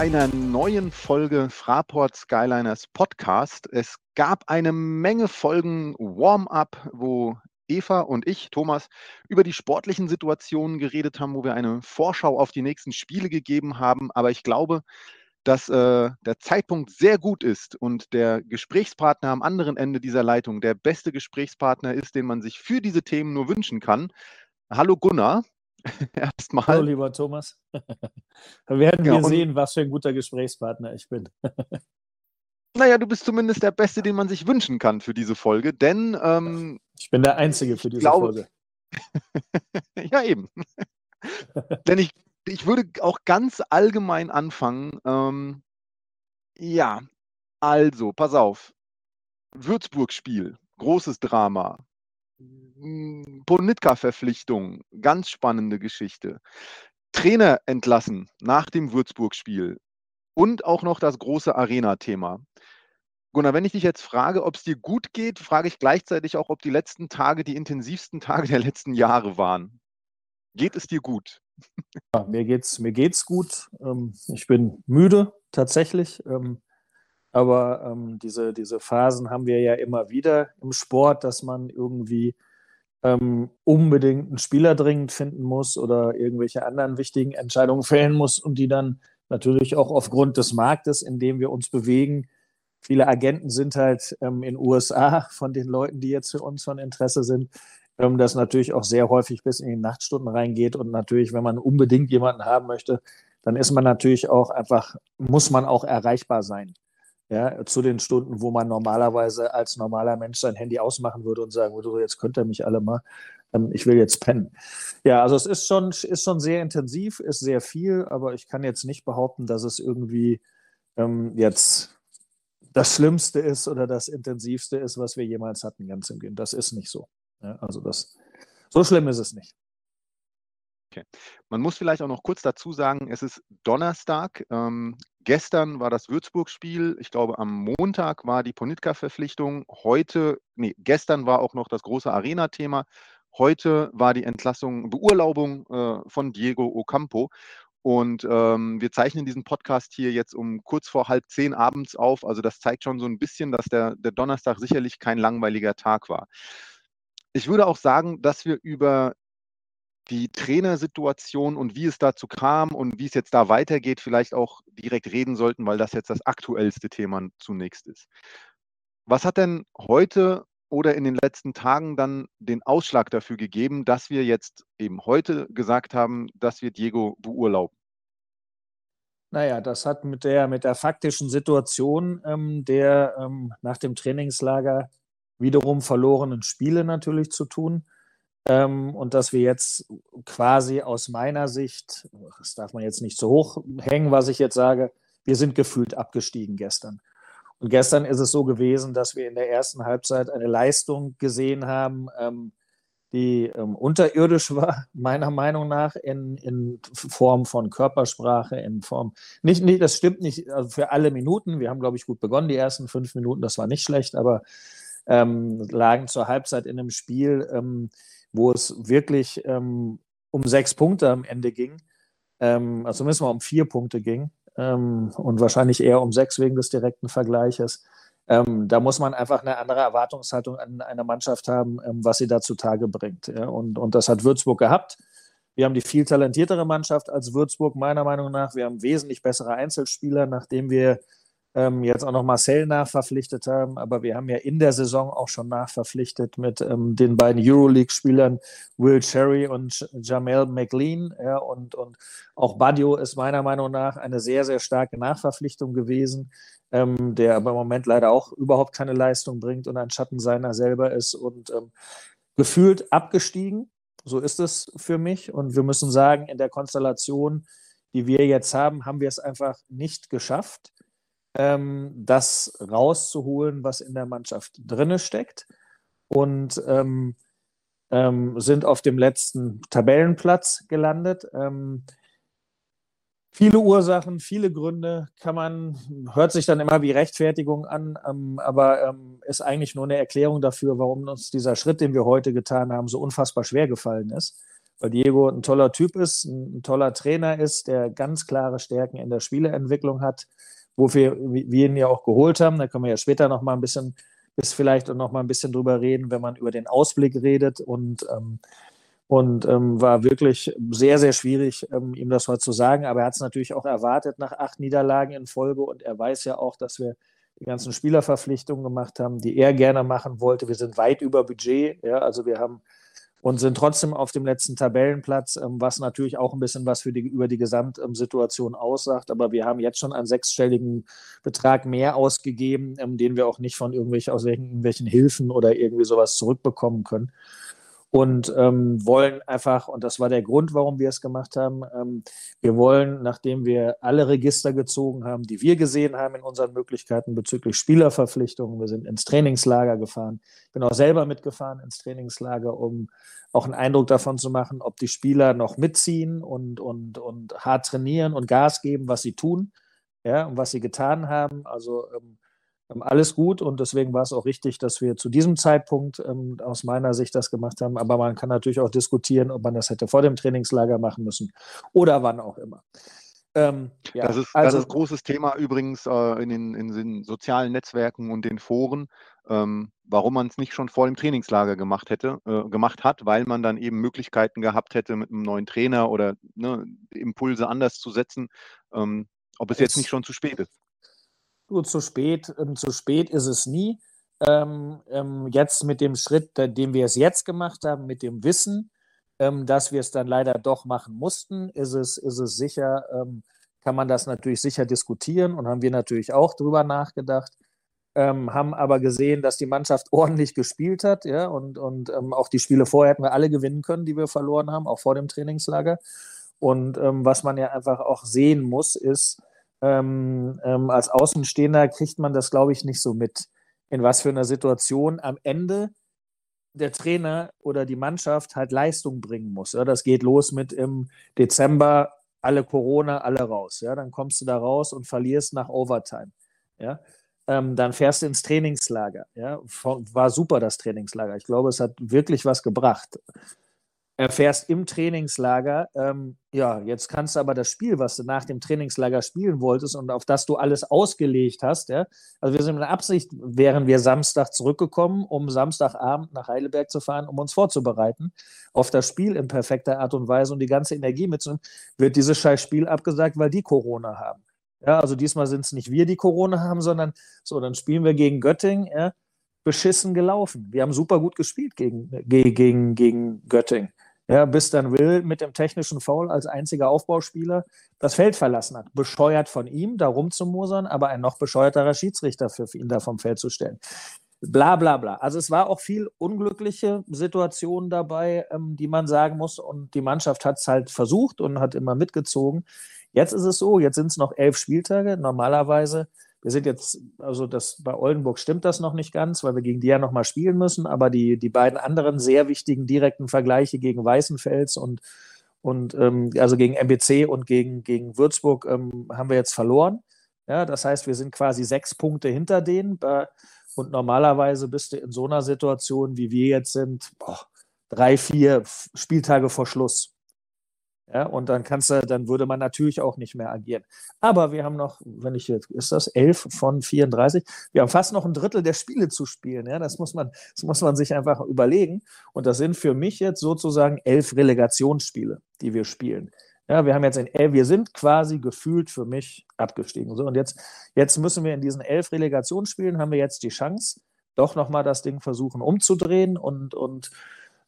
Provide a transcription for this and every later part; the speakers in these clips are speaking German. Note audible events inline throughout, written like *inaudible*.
einer neuen Folge Fraport Skyliners Podcast. Es gab eine Menge Folgen Warm-up, wo Eva und ich, Thomas, über die sportlichen Situationen geredet haben, wo wir eine Vorschau auf die nächsten Spiele gegeben haben. Aber ich glaube, dass äh, der Zeitpunkt sehr gut ist und der Gesprächspartner am anderen Ende dieser Leitung der beste Gesprächspartner ist, den man sich für diese Themen nur wünschen kann. Hallo Gunnar. *laughs* Erstmal. Hallo, lieber Thomas. *laughs* da werden ja, wir sehen, was für ein guter Gesprächspartner ich bin. *laughs* naja, du bist zumindest der Beste, den man sich wünschen kann für diese Folge, denn. Ähm, ich bin der Einzige für diese glaube, Folge. ja, eben. denn ich, ich würde auch ganz allgemein anfangen. Ähm, ja, also, pass auf. Würzburg-Spiel, großes Drama. Ponitka-Verpflichtung, ganz spannende Geschichte. Trainer entlassen nach dem Würzburg-Spiel und auch noch das große Arena-Thema. Gunnar, wenn ich dich jetzt frage, ob es dir gut geht, frage ich gleichzeitig auch, ob die letzten Tage die intensivsten Tage der letzten Jahre waren. Geht es dir gut? Ja, mir geht's, mir geht's gut. Ähm, ich bin müde tatsächlich. Aber ähm, diese, diese Phasen haben wir ja immer wieder im Sport, dass man irgendwie ähm, unbedingt einen Spieler dringend finden muss oder irgendwelche anderen wichtigen Entscheidungen fällen muss und die dann natürlich auch aufgrund des Marktes, in dem wir uns bewegen, viele Agenten sind halt ähm, in USA *laughs* von den Leuten, die jetzt für uns von Interesse sind, ähm, das natürlich auch sehr häufig bis in die Nachtstunden reingeht und natürlich, wenn man unbedingt jemanden haben möchte, dann ist man natürlich auch einfach, muss man auch erreichbar sein ja, zu den Stunden, wo man normalerweise als normaler Mensch sein Handy ausmachen würde und sagen würde, jetzt könnt ihr mich alle mal, ähm, ich will jetzt pennen. Ja, also es ist schon, ist schon sehr intensiv, ist sehr viel, aber ich kann jetzt nicht behaupten, dass es irgendwie ähm, jetzt das Schlimmste ist oder das Intensivste ist, was wir jemals hatten, ganz im Gegenteil. Das ist nicht so. Ja, also das, so schlimm ist es nicht. Okay. Man muss vielleicht auch noch kurz dazu sagen, es ist Donnerstag. Ähm, gestern war das Würzburg-Spiel. Ich glaube, am Montag war die Ponitka-Verpflichtung. Heute, nee, gestern war auch noch das große Arena-Thema. Heute war die Entlassung, Beurlaubung äh, von Diego Ocampo. Und ähm, wir zeichnen diesen Podcast hier jetzt um kurz vor halb zehn abends auf. Also das zeigt schon so ein bisschen, dass der, der Donnerstag sicherlich kein langweiliger Tag war. Ich würde auch sagen, dass wir über die Trainersituation und wie es dazu kam und wie es jetzt da weitergeht, vielleicht auch direkt reden sollten, weil das jetzt das aktuellste Thema zunächst ist. Was hat denn heute oder in den letzten Tagen dann den Ausschlag dafür gegeben, dass wir jetzt eben heute gesagt haben, dass wir Diego beurlauben? Naja, das hat mit der, mit der faktischen Situation ähm, der ähm, nach dem Trainingslager wiederum verlorenen Spiele natürlich zu tun. Ähm, und dass wir jetzt quasi aus meiner Sicht, das darf man jetzt nicht so hoch hängen, was ich jetzt sage, wir sind gefühlt abgestiegen gestern. Und gestern ist es so gewesen, dass wir in der ersten Halbzeit eine Leistung gesehen haben, ähm, die ähm, unterirdisch war, *laughs* meiner Meinung nach, in, in Form von Körpersprache, in Form, nicht, nicht das stimmt nicht also für alle Minuten. Wir haben, glaube ich, gut begonnen, die ersten fünf Minuten, das war nicht schlecht, aber ähm, lagen zur Halbzeit in einem Spiel, ähm, wo es wirklich ähm, um sechs Punkte am Ende ging, ähm, also zumindest mal um vier Punkte ging ähm, und wahrscheinlich eher um sechs wegen des direkten Vergleiches. Ähm, da muss man einfach eine andere Erwartungshaltung an eine Mannschaft haben, ähm, was sie da zutage bringt. Ja? Und, und das hat Würzburg gehabt. Wir haben die viel talentiertere Mannschaft als Würzburg, meiner Meinung nach. Wir haben wesentlich bessere Einzelspieler, nachdem wir ähm, jetzt auch noch Marcel nachverpflichtet haben, aber wir haben ja in der Saison auch schon nachverpflichtet mit ähm, den beiden Euroleague-Spielern Will Cherry und Jamel McLean. Ja, und, und auch Badio ist meiner Meinung nach eine sehr, sehr starke Nachverpflichtung gewesen, ähm, der aber im Moment leider auch überhaupt keine Leistung bringt und ein Schatten seiner selber ist und ähm, gefühlt abgestiegen. So ist es für mich. Und wir müssen sagen, in der Konstellation, die wir jetzt haben, haben wir es einfach nicht geschafft ähm, das rauszuholen, was in der Mannschaft drinne steckt und ähm, ähm, sind auf dem letzten Tabellenplatz gelandet. Ähm, viele Ursachen, viele Gründe kann man, hört sich dann immer wie Rechtfertigung an, ähm, aber ähm, ist eigentlich nur eine Erklärung dafür, warum uns dieser Schritt, den wir heute getan haben, so unfassbar schwer gefallen ist weil Diego ein toller Typ ist, ein, toller Trainer ist, der ganz klare Stärken in der Spieleentwicklung hat, wofür wir ihn ja auch geholt haben. Da können wir ja später noch mal ein bisschen, bis vielleicht noch mal ein bisschen drüber reden, wenn man über den Ausblick redet und ähm, und ähm, war wirklich sehr, sehr schwierig, ähm, ihm das heute zu sagen. Aber er hat es natürlich auch erwartet nach acht Niederlagen in Folge und er weiß ja auch, dass wir die ganzen Spielerverpflichtungen gemacht haben, die er gerne machen wollte. Wir sind weit über Budget, ja, also wir haben und sind trotzdem auf dem letzten Tabellenplatz, ähm, was natürlich auch ein bisschen was für die, über die Gesamtsituation aussagt. Aber wir haben jetzt schon einen sechsstelligen Betrag mehr ausgegeben, ähm, den wir auch nicht von irgendwelchen, aus irgendwelchen Hilfen oder irgendwie sowas zurückbekommen können und ähm, wollen einfach, und das war der Grund, warum wir es gemacht haben, ähm, wir wollen, nachdem wir alle Register gezogen haben, die wir gesehen haben in unseren Möglichkeiten bezüglich Spielerverpflichtungen, wir sind ins Trainingslager gefahren, ich bin auch selber mitgefahren ins Trainingslager, um auch einen Eindruck davon zu machen, ob die Spieler noch mitziehen und, und, und hart trainieren und Gas geben, was sie tun, ja, und was sie getan haben. Also ähm, alles gut und deswegen war es auch richtig, dass wir zu diesem Zeitpunkt ähm, aus meiner Sicht das gemacht haben. Aber man kann natürlich auch diskutieren, ob man das hätte vor dem Trainingslager machen müssen oder wann auch immer. Ähm, ja, das, ist, also, das ist ein großes Thema übrigens äh, in, den, in, den, sozialen Netzwerken und den Foren, ähm, warum man es nicht schon vor dem Trainingslager gemacht hätte, äh, gemacht hat, weil man dann eben Möglichkeiten gehabt hätte, mit einem neuen Trainer oder ne, Impulse anders zu setzen, ähm, ob es jetzt nicht schon zu spät ist du, zu spät, ähm, zu spät ist es nie. Ähm, ähm, jetzt mit dem Schritt, den wir es jetzt gemacht haben, mit dem Wissen, ähm, dass wir es dann leider doch machen mussten, ist es, ist es sicher, ähm, kann man das natürlich sicher diskutieren und haben wir natürlich auch drüber nachgedacht. Ähm, haben aber gesehen, dass die Mannschaft *laughs* ordentlich gespielt hat, ja, und, und auch die Spiele vorher hätten wir alle gewinnen können, die wir verloren haben, auch vor dem Trainingslager. Und was man ja einfach auch sehen muss, ist, ähm, ähm, als Außenstehender kriegt man das, glaube ich, nicht so mit, in was für einer Situation am Ende der Trainer oder die Mannschaft halt Leistung bringen muss. Ja, das geht los mit im Dezember alle Corona, alle raus. Ja, dann kommst du da raus und verlierst nach Overtime. Ja, ähm, dann fährst du ins Trainingslager. Ja, war super das Trainingslager. Ich glaube, es hat wirklich was gebracht erfährst im Trainingslager, ähm, ja, jetzt kannst du aber das Spiel, was du nach dem Trainingslager spielen wolltest und auf das du alles ausgelegt hast, ja, also wir sind mit der Absicht, wären wir Samstag zurückgekommen, um Samstagabend nach Heidelberg zu fahren, um uns vorzubereiten auf das Spiel in perfekter Art und Weise und die ganze Energie mitzunehmen, wird dieses scheiß Spiel abgesagt, weil die Corona haben. Ja, also diesmal sind es nicht wir, die Corona haben, sondern so, dann spielen wir gegen Göttingen, ja, beschissen gelaufen. Wir haben super gut gespielt gegen, gegen, gegen Göttingen ja, bis dann Will mit dem technischen Foul als einziger Aufbauspieler das Feld verlassen hat. Bescheuert von ihm, da rumzumosern, aber ein noch bescheuerterer Schiedsrichter für ihn da vom Feld zu stellen. Bla bla bla. Also es war auch viel unglückliche Situationen dabei, ähm, die man sagen muss. Und die Mannschaft hat es halt versucht und hat immer mitgezogen. Jetzt ist es so, jetzt sind es noch elf Spieltage. Normalerweise wir sind jetzt, also das bei Oldenburg stimmt das noch nicht ganz, weil wir gegen die ja nochmal spielen müssen, aber die, die beiden anderen sehr wichtigen direkten Vergleiche gegen Weißenfels und, und ähm, also gegen MBC und gegen, gegen Würzburg ähm, haben wir jetzt verloren. Ja, das heißt, wir sind quasi sechs Punkte hinter denen. Und normalerweise bist du in so einer Situation, wie wir jetzt sind, boah, drei, vier Spieltage vor Schluss. Ja, und dann kannst du, dann würde man natürlich auch nicht mehr agieren. Aber wir haben noch, wenn ich jetzt, ist das 11 von 34? Wir haben fast noch ein Drittel der Spiele zu spielen. Ja, das muss man, das muss man sich einfach überlegen. Und das sind für mich jetzt sozusagen elf Relegationsspiele, die wir spielen. Ja, wir haben jetzt ein, wir sind quasi gefühlt für mich abgestiegen. So, und jetzt, jetzt müssen wir in diesen elf Relegationsspielen haben wir jetzt die Chance, doch nochmal das Ding versuchen umzudrehen und, und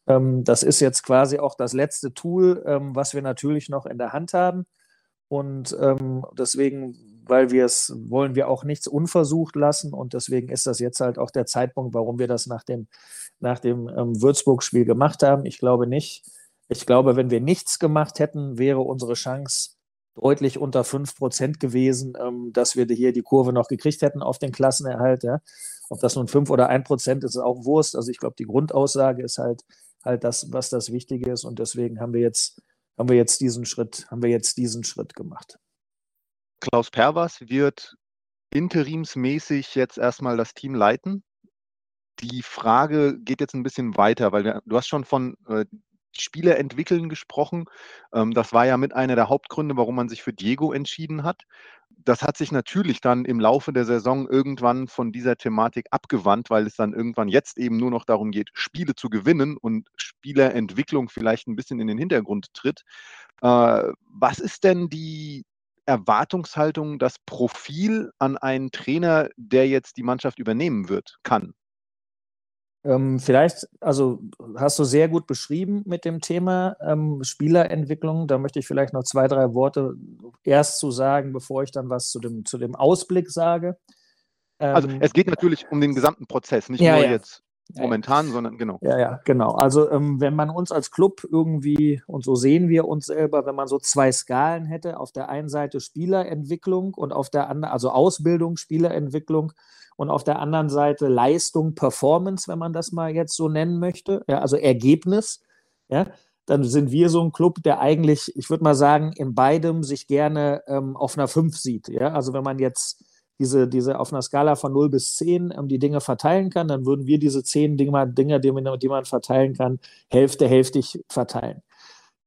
das ist jetzt quasi auch das letzte Tool, ähm, was wir natürlich noch in der Hand haben. Und ähm, deswegen, weil wir es, wollen wir auch nichts unversucht lassen. Und deswegen ist das jetzt halt auch der Zeitpunkt, warum wir das nach dem, nach dem ähm, Würzburg-Spiel gemacht haben. Ich glaube nicht. Ich glaube, wenn wir nichts gemacht hätten, wäre unsere Chance deutlich unter 5% gewesen, ähm, dass wir hier die Kurve noch gekriegt hätten auf den Klassenerhalt. Ja. Ob das nun 5 oder 1% ist, ist auch Wurst. Also ich glaube, die Grundaussage ist halt, halt das, was das Wichtige ist. Und deswegen haben wir jetzt, haben wir jetzt diesen Schritt, haben wir jetzt diesen Schritt gemacht. Klaus Pervers wird interimsmäßig jetzt erstmal das Team leiten. Die Frage geht jetzt ein bisschen weiter, weil du hast schon von äh, Spieler entwickeln gesprochen. Ähm, das war ja mit einer der Hauptgründe, warum man sich für Diego entschieden hat. Das hat sich natürlich dann im Laufe der Saison irgendwann von dieser Thematik abgewandt, weil es dann irgendwann jetzt eben nur noch darum geht, Spiele zu gewinnen und Spielerentwicklung vielleicht ein bisschen in den Hintergrund tritt. Äh, was ist denn die Erwartungshaltung, das Profil an einen Trainer, der jetzt die Mannschaft übernehmen wird, kann? Ähm, vielleicht, also hast du sehr gut beschrieben mit dem Thema ähm, Spielerentwicklung. Da möchte ich vielleicht noch zwei, drei Worte erst zu sagen, bevor ich dann was zu dem, zu dem Ausblick sage. Also ähm, es geht natürlich um den gesamten Prozess, nicht ja, nur ja. jetzt momentan, sondern genau. Ja, ja, genau. Also ähm, wenn man uns als Club irgendwie, und so sehen wir uns selber, wenn man so zwei Skalen hätte, auf der einen Seite Spielerentwicklung und auf der anderen, also Ausbildung, Spielerentwicklung und auf der anderen Seite Leistung, Performance, wenn man das mal jetzt so nennen möchte, ja, also Ergebnis, ja, dann sind wir so ein Club, der eigentlich, ich würde mal sagen, in beidem sich gerne ähm, auf einer 5 sieht. Ja? Also wenn man jetzt diese, diese auf einer Skala von 0 bis 10 ähm, die Dinge verteilen kann, dann würden wir diese 10 Dinge, Dinge die, man, die man verteilen kann, Hälfte, hälftig verteilen.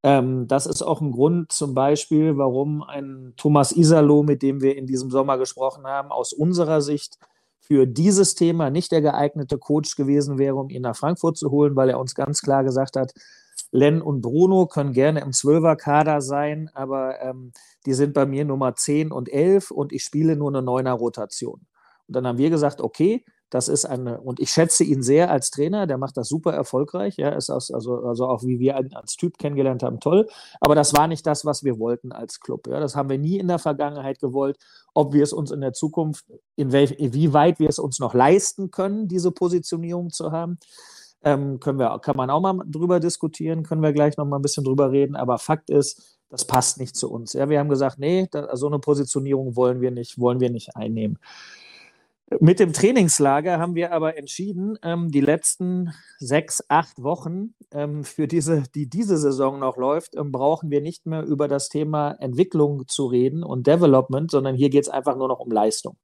Ähm, das ist auch ein Grund zum Beispiel, warum ein Thomas Isalo, mit dem wir in diesem Sommer gesprochen haben, aus unserer Sicht für dieses Thema nicht der geeignete Coach gewesen wäre, um ihn nach Frankfurt zu holen, weil er uns ganz klar gesagt hat, Len und Bruno können gerne im Zwölfer-Kader sein, aber ähm, die sind bei mir Nummer 10 und 11 und ich spiele nur eine Neuner-Rotation. Und dann haben wir gesagt, okay, das ist eine, und ich schätze ihn sehr als Trainer, der macht das super erfolgreich, ja, ist also, also auch wie wir als Typ kennengelernt haben, toll. Aber das war nicht das, was wir wollten als Club. Ja. Das haben wir nie in der Vergangenheit gewollt. Ob wir es uns in der Zukunft, in welch, wie weit wir es uns noch leisten können, diese Positionierung zu haben, ähm, können wir, kann man auch mal drüber diskutieren, können wir gleich noch mal ein bisschen drüber reden. Aber Fakt ist, das passt nicht zu uns. Ja, wir haben gesagt, nee, da, so eine Positionierung wollen wir nicht, wollen wir nicht einnehmen. Mit dem Trainingslager haben wir aber entschieden, ähm, die letzten sechs, acht Wochen ähm, für diese, die diese Saison noch läuft, ähm, brauchen wir nicht mehr über das Thema Entwicklung zu reden und Development, sondern hier geht es einfach nur noch um Leistung.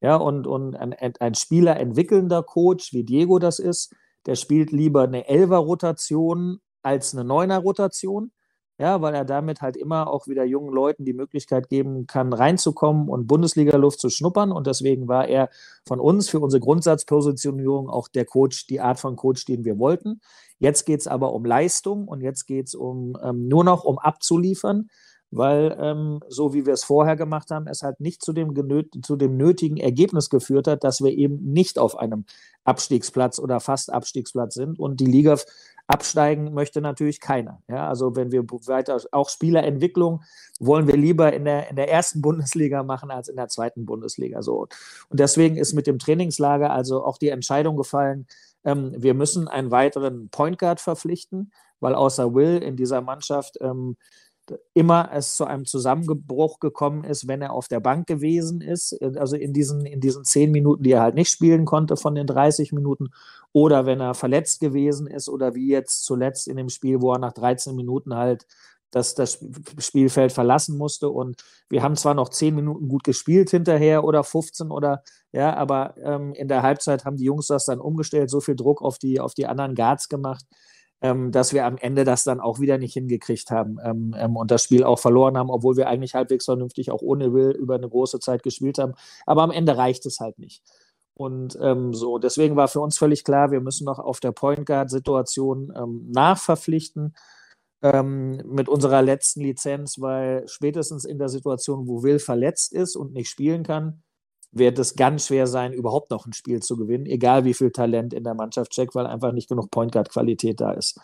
Ja, und, und ein, ein Spieler entwickelnder Coach, wie Diego das ist, der spielt lieber eine Elfer-Rotation als eine Neuner-Rotation ja, weil er damit halt immer auch wieder jungen Leuten die Möglichkeit geben kann, reinzukommen und Bundesliga-Luft zu schnuppern. Und deswegen war er von uns für unsere Grundsatzpositionierung auch der Coach, die Art von Coach, den wir wollten. Jetzt geht es aber um Leistung und jetzt geht es um ähm, nur noch um abzuliefern, weil ähm, so wie wir es vorher gemacht haben, es halt nicht zu dem, zu dem nötigen Ergebnis geführt hat, dass wir eben nicht auf einem Abstiegsplatz oder fast Abstiegsplatz sind und die Liga Absteigen möchte natürlich keiner. Ja, also wenn wir weiter, auch Spielerentwicklung wollen wir lieber in der, in der ersten *laughs* Bundesliga machen als in der zweiten Bundesliga. So. Und deswegen ist mit dem Trainingslager also auch die Entscheidung gefallen, ähm, wir müssen einen weiteren Point Guard verpflichten, weil außer Will in dieser Mannschaft ähm, immer es zu einem Zusammenbruch gekommen ist, wenn er auf der Bank gewesen ist, also in diesen, in diesen zehn Minuten, die er halt nicht spielen konnte von den 30 Minuten, oder wenn er verletzt gewesen ist, oder wie jetzt zuletzt in dem Spiel, wo er nach 13 Minuten halt das, das Spielfeld verlassen musste. Und wir haben zwar noch zehn Minuten gut gespielt hinterher oder 15 oder ja, aber ähm, in der Halbzeit haben die Jungs das dann umgestellt, so viel Druck auf die, auf die anderen Guards gemacht ähm, dass wir am Ende das dann auch wieder nicht hingekriegt haben ähm, ähm, und das Spiel auch verloren haben, obwohl wir eigentlich halbwegs vernünftig auch ohne Will über eine große Zeit gespielt haben. Aber am Ende reicht es halt nicht. Und ähm, so, deswegen war für uns völlig klar, wir müssen noch auf der Point Guard-Situation ähm, nachverpflichten ähm, mit unserer letzten Lizenz, weil spätestens in der Situation, wo Will verletzt ist und nicht spielen kann, wird es ganz schwer sein, überhaupt noch ein Spiel zu gewinnen, egal wie viel Talent in der Mannschaft steckt, weil einfach nicht genug Point Guard Qualität da ist.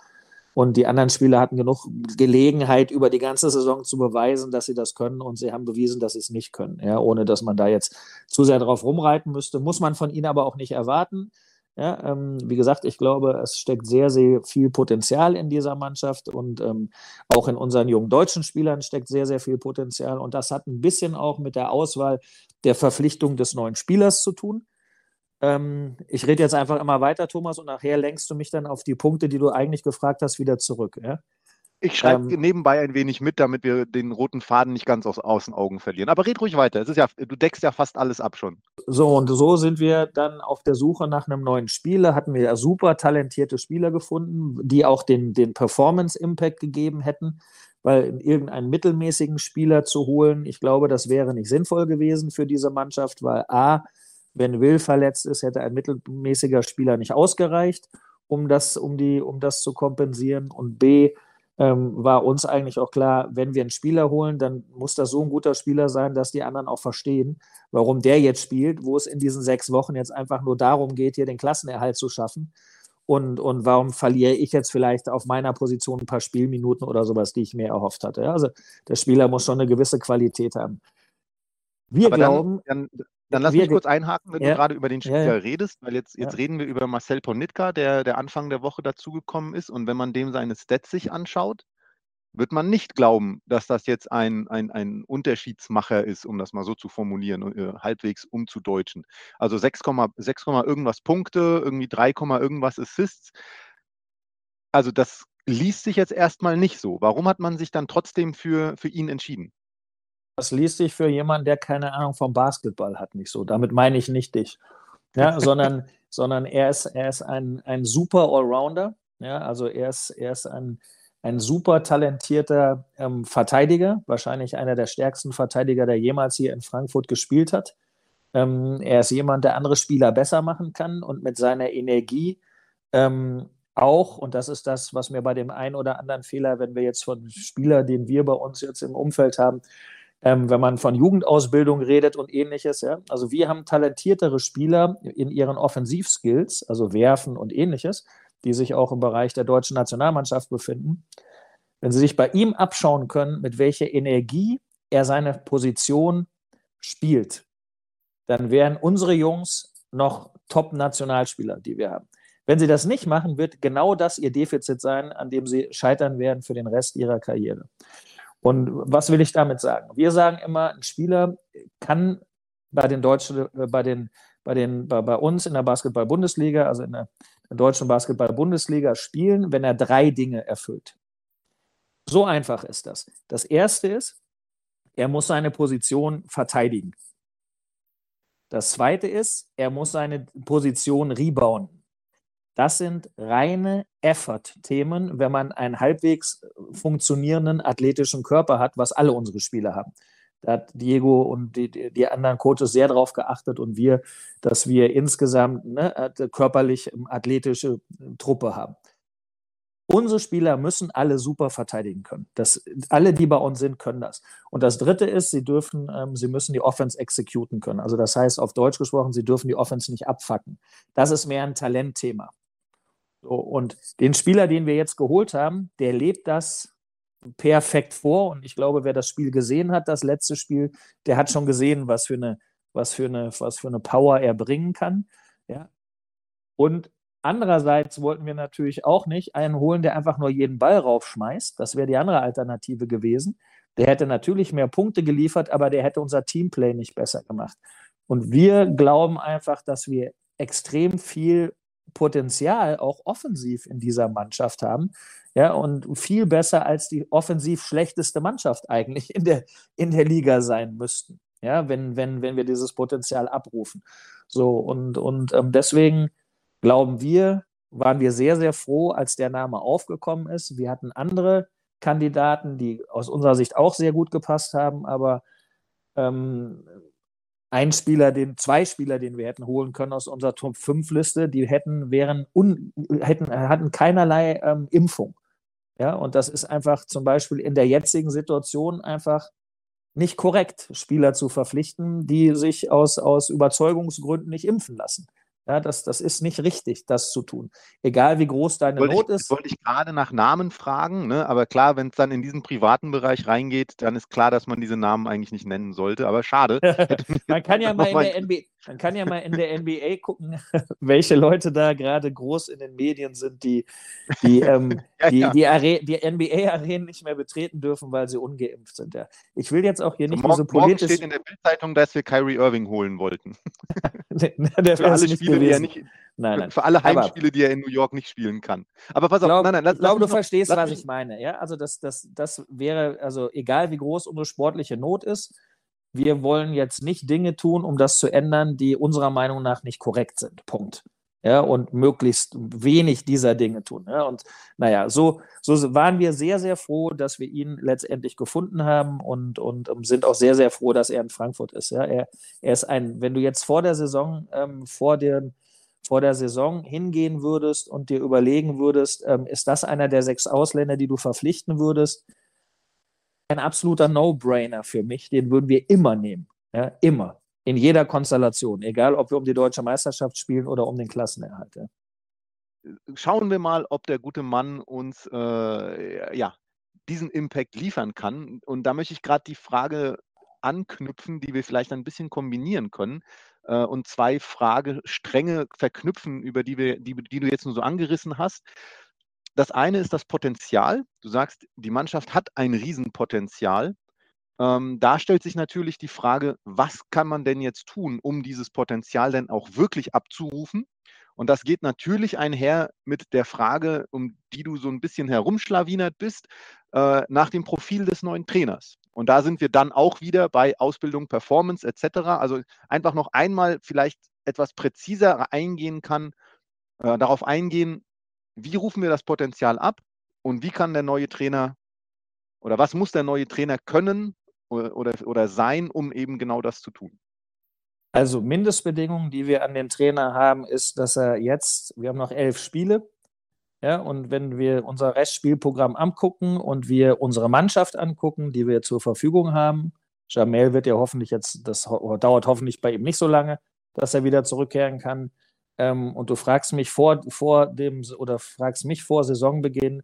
Und die anderen Spieler hatten genug Gelegenheit, über die ganze Saison zu beweisen, dass sie das können. Und sie haben bewiesen, dass sie es nicht können. Ja, ohne dass man da jetzt zu sehr drauf rumreiten müsste. Muss man von ihnen aber auch nicht erwarten. Ja, ähm, wie gesagt, ich glaube, es steckt sehr, sehr viel Potenzial in dieser Mannschaft und ähm, auch in unseren jungen deutschen Spielern steckt sehr, sehr viel Potenzial. Und das hat ein bisschen auch mit der Auswahl der Verpflichtung des neuen Spielers zu tun. Ähm, ich rede jetzt einfach immer weiter, Thomas, und nachher lenkst du mich dann auf die Punkte, die du eigentlich gefragt hast, wieder zurück. Ja? Ich schreibe ähm, nebenbei ein wenig mit, damit wir den roten Faden nicht ganz aus, aus Augen verlieren. Aber red ruhig weiter. Es ist ja, du deckst ja fast alles ab schon. So, und so sind wir dann auf der Suche nach einem neuen Spieler. Hatten wir ja super talentierte Spieler gefunden, die auch den, den Performance-Impact gegeben hätten, weil irgendeinen mittelmäßigen Spieler zu holen, ich glaube, das wäre nicht sinnvoll gewesen für diese Mannschaft, weil A, wenn Will verletzt ist, hätte ein mittelmäßiger Spieler nicht ausgereicht, um das, um die, um das zu kompensieren. Und B, ähm, war uns eigentlich auch klar, wenn wir einen Spieler holen, dann muss das so ein guter Spieler sein, dass die anderen auch verstehen, warum der jetzt spielt, wo es in diesen sechs Wochen jetzt einfach nur darum geht, hier den Klassenerhalt zu schaffen. Und, und warum verliere ich jetzt vielleicht auf meiner Position ein paar Spielminuten oder sowas, die ich mir erhofft hatte. Also der Spieler muss schon eine gewisse Qualität haben. Wir Aber glauben. Dann, dann, dann lass mich kurz einhaken, wenn ja, du gerade über den Spieler ja, ja. redest, weil jetzt, jetzt reden wir über Marcel Ponitka, der, der Anfang der Woche dazugekommen ist. Und wenn man dem seine Stats sich anschaut, wird man nicht glauben, dass das jetzt ein, ein, ein Unterschiedsmacher ist, um das mal so zu formulieren, äh, halbwegs umzudeutschen. Also 6, 6, irgendwas Punkte, irgendwie 3, irgendwas Assists. Also das liest sich jetzt erstmal nicht so. Warum hat man sich dann trotzdem für, für ihn entschieden? Das liest sich für jemanden, der keine Ahnung vom Basketball hat, nicht so. Damit meine ich nicht dich. Ja, sondern, sondern er ist, er ist ein, ein super Allrounder. Ja, also er ist, er ist ein, ein super talentierter ähm, Verteidiger, wahrscheinlich einer der stärksten Verteidiger, der jemals hier in Frankfurt gespielt hat. Ähm, er ist jemand, der andere Spieler besser machen kann und mit seiner Energie ähm, auch, und das ist das, was mir bei dem einen oder anderen Fehler, wenn wir jetzt von Spieler, den wir bei uns jetzt im Umfeld haben, ähm, wenn man von Jugendausbildung redet und ähnliches. Ja? Also wir haben talentiertere Spieler in ihren Offensivskills, also Werfen und ähnliches, die sich auch im Bereich der deutschen Nationalmannschaft befinden. Wenn Sie sich bei ihm abschauen können, mit welcher Energie er seine Position spielt, dann wären unsere Jungs noch Top-Nationalspieler, die wir haben. Wenn sie das nicht machen, wird genau das ihr Defizit sein, an dem sie scheitern werden für den Rest ihrer Karriere. Und was will ich damit sagen? Wir sagen immer, ein Spieler kann bei den deutschen, äh, bei den, bei den, bei, bei uns in der Basketball-Bundesliga, also in der, in der deutschen Basketball-Bundesliga spielen, wenn er drei Dinge erfüllt. So einfach ist das. Das erste ist, er muss seine Position verteidigen. Das zweite ist, er muss seine Position rebounden. Das sind reine Effort-Themen, wenn man einen halbwegs funktionierenden athletischen Körper hat, was alle unsere Spieler haben. Da hat Diego und die, die anderen Coaches sehr darauf geachtet und wir, dass wir insgesamt ne, äh, körperlich athletische Truppe haben. Unsere Spieler müssen alle super verteidigen können. Das, alle, die bei uns sind, können das. Und das Dritte ist, sie dürfen, ähm, sie müssen die Offense exekuten können. Also das heißt, auf Deutsch gesprochen, sie dürfen die Offense nicht abfacken. Das ist mehr ein Talentthema. So, und den Spieler, den wir jetzt geholt haben, der lebt das perfekt vor. Und ich glaube, wer das Spiel gesehen hat, das letzte Spiel, der hat schon gesehen, was für eine, was für eine, was für eine Power er bringen kann. Ja. Und andererseits wollten wir natürlich auch nicht einen holen, der einfach nur jeden Ball raufschmeißt. Das wäre die andere Alternative gewesen. Der hätte natürlich mehr Punkte geliefert, aber der hätte unser Teamplay nicht besser gemacht. Und wir glauben einfach, dass wir extrem viel Potenzial auch offensiv in dieser Mannschaft haben. Ja, und viel besser als die offensiv schlechteste Mannschaft eigentlich in der, in der Liga sein müssten. Ja, wenn, wenn, wenn wir dieses Potenzial abrufen. So, und, und ähm, deswegen glauben wir, waren wir sehr, sehr froh, als der Name aufgekommen ist. Wir hatten andere Kandidaten, die aus unserer Sicht auch sehr gut gepasst haben, aber ähm, ein Spieler, den, zwei Spieler, den wir hätten holen können aus unserer Top 5 Liste, die hätten, wären un, hätten, hatten keinerlei ähm, Impfung. Ja, und das ist einfach zum Beispiel in der jetzigen Situation einfach nicht korrekt, Spieler zu verpflichten, die sich aus, aus Überzeugungsgründen nicht impfen lassen. Ja, das, das ist nicht richtig, das zu tun. Egal wie groß deine wollte Not ich, ist. Wollte ich gerade nach Namen fragen, ne? aber klar, wenn es dann in diesen privaten Bereich reingeht, dann ist klar, dass man diese Namen eigentlich nicht nennen sollte. Aber schade. *laughs* man, kann ja *laughs* mal in der NBA, man kann ja mal in der NBA gucken, *laughs* welche Leute da gerade groß in den Medien sind, die die, *laughs* ähm, ja, die, ja. die, die NBA-Arenen nicht mehr betreten dürfen, weil sie ungeimpft sind. Ja. Ich will jetzt auch hier nicht morgen, diese politisch... Morgen steht in der Bildzeitung, dass wir Kyrie Irving holen wollten. *laughs* der für alle Spiele, die er nicht, nein, nein. für alle Heimspiele, die er in New York nicht spielen kann. Aber pass auf, glaub, nein, nein, lass, ich glaube, du noch, verstehst, was ich meine. Ja, also das, das, das wäre, also egal wie groß unsere sportliche Not ist, wir wollen jetzt nicht Dinge tun, um das zu ändern, die unserer Meinung nach nicht korrekt sind. Punkt. Ja, und möglichst wenig dieser Dinge tun. Ja, und naja, so, so waren wir sehr, sehr froh, dass wir ihn letztendlich gefunden haben und, und um, sind auch sehr, sehr froh, dass er in Frankfurt ist. Ja, er, er ist ein, wenn du jetzt vor der Saison, ähm, vor, dem, vor der Saison hingehen würdest und dir überlegen würdest, ähm, ist das einer der sechs Ausländer, die du verpflichten würdest, ein absoluter No-Brainer für mich. Den würden wir immer nehmen. Ja, immer. In jeder Konstellation. Egal, ob wir um die deutsche Meisterschaft spielen oder um den Klassenerhalt. Ja. Schauen wir mal, ob der gute Mann uns äh, ja, diesen Impact liefern kann. Und da möchte ich gerade die Frage anknüpfen, die wir vielleicht ein bisschen kombinieren können äh, und zwei Fragestränge verknüpfen, über die, wir, die, die du jetzt nur so angerissen hast. Das eine ist das Potenzial. Du sagst, die Mannschaft hat ein Riesenpotenzial. Ähm, da stellt sich natürlich die Frage, was kann man denn jetzt tun, um dieses Potenzial denn auch wirklich abzurufen? Und das geht natürlich einher mit der Frage, um die du so ein bisschen herumschlawinert bist, äh, nach dem Profil des neuen Trainers. Und da sind wir dann auch wieder bei Ausbildung, Performance etc. Also einfach noch einmal vielleicht etwas präziser eingehen kann, äh, darauf eingehen, wie rufen wir das Potenzial ab und wie kann der neue Trainer oder was muss der neue Trainer können oder, oder, oder sein, um eben genau das zu tun? Also Mindestbedingungen, die wir an den Trainer haben, ist, dass er jetzt, wir haben noch elf Spiele, ja, und wenn wir unser Restspielprogramm angucken und wir unsere Mannschaft angucken, die wir zur Verfügung haben, Jamel wird ja hoffentlich jetzt, das dauert hoffentlich bei ihm nicht so lange, dass er wieder zurückkehren kann ähm, und du fragst mich vor, vor dem oder fragst mich vor Saisonbeginn,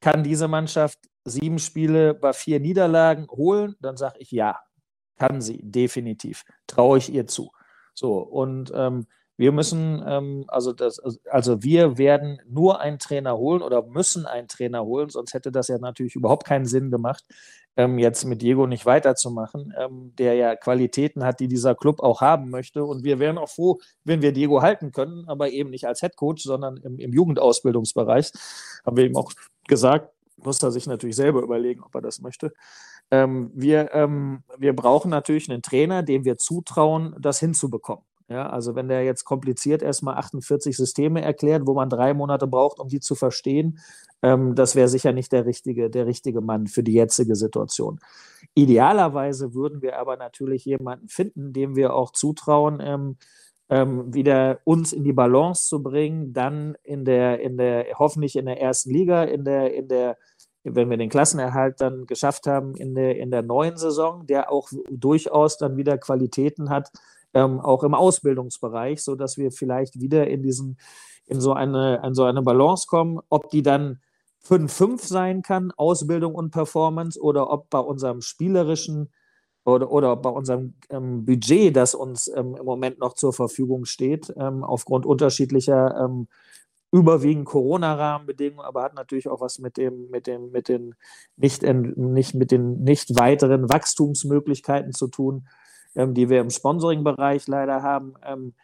kann diese Mannschaft sieben Spiele bei vier Niederlagen holen? Dann sage ich ja, kann sie, definitiv. Traue ich ihr zu. So, und ähm, wir müssen, ähm, also, das, also wir werden nur einen Trainer holen oder müssen einen Trainer holen, sonst hätte das ja natürlich überhaupt keinen Sinn gemacht, ähm, jetzt mit Diego nicht weiterzumachen, ähm, der ja Qualitäten hat, die dieser Club auch haben möchte. Und wir wären auch froh, wenn wir Diego halten können, aber eben nicht als Headcoach, sondern im, im Jugendausbildungsbereich. Haben wir ihm auch gesagt, muss er sich natürlich selber überlegen, ob er das möchte. Ähm, wir, ähm, wir brauchen natürlich einen Trainer, dem wir zutrauen, das hinzubekommen. Ja, also wenn der jetzt kompliziert erstmal 48 Systeme erklärt, wo man drei Monate braucht, um die zu verstehen, ähm, das wäre sicher nicht der richtige, der richtige Mann für die jetzige Situation. Idealerweise würden wir aber natürlich jemanden finden, dem wir auch zutrauen, ähm, ähm, wieder uns in die Balance zu bringen, dann in der, in der, hoffentlich in der ersten Liga, in der, in der, wenn wir den Klassenerhalt dann geschafft haben in der, in der neuen Saison, der auch durchaus dann wieder Qualitäten hat, ähm, auch im Ausbildungsbereich, sodass wir vielleicht wieder in diesen, in so eine, in so eine Balance kommen, ob die dann 5-5 sein kann, Ausbildung und Performance, oder ob bei unserem spielerischen oder, oder bei unserem ähm, Budget, das uns ähm, im Moment noch zur Verfügung steht, ähm, aufgrund unterschiedlicher ähm, überwiegend Corona-Rahmenbedingungen, aber hat natürlich auch was mit dem, mit dem, mit den nicht, nicht, mit den nicht weiteren Wachstumsmöglichkeiten zu tun, ähm, die wir im Sponsoring-Bereich leider haben, ähm,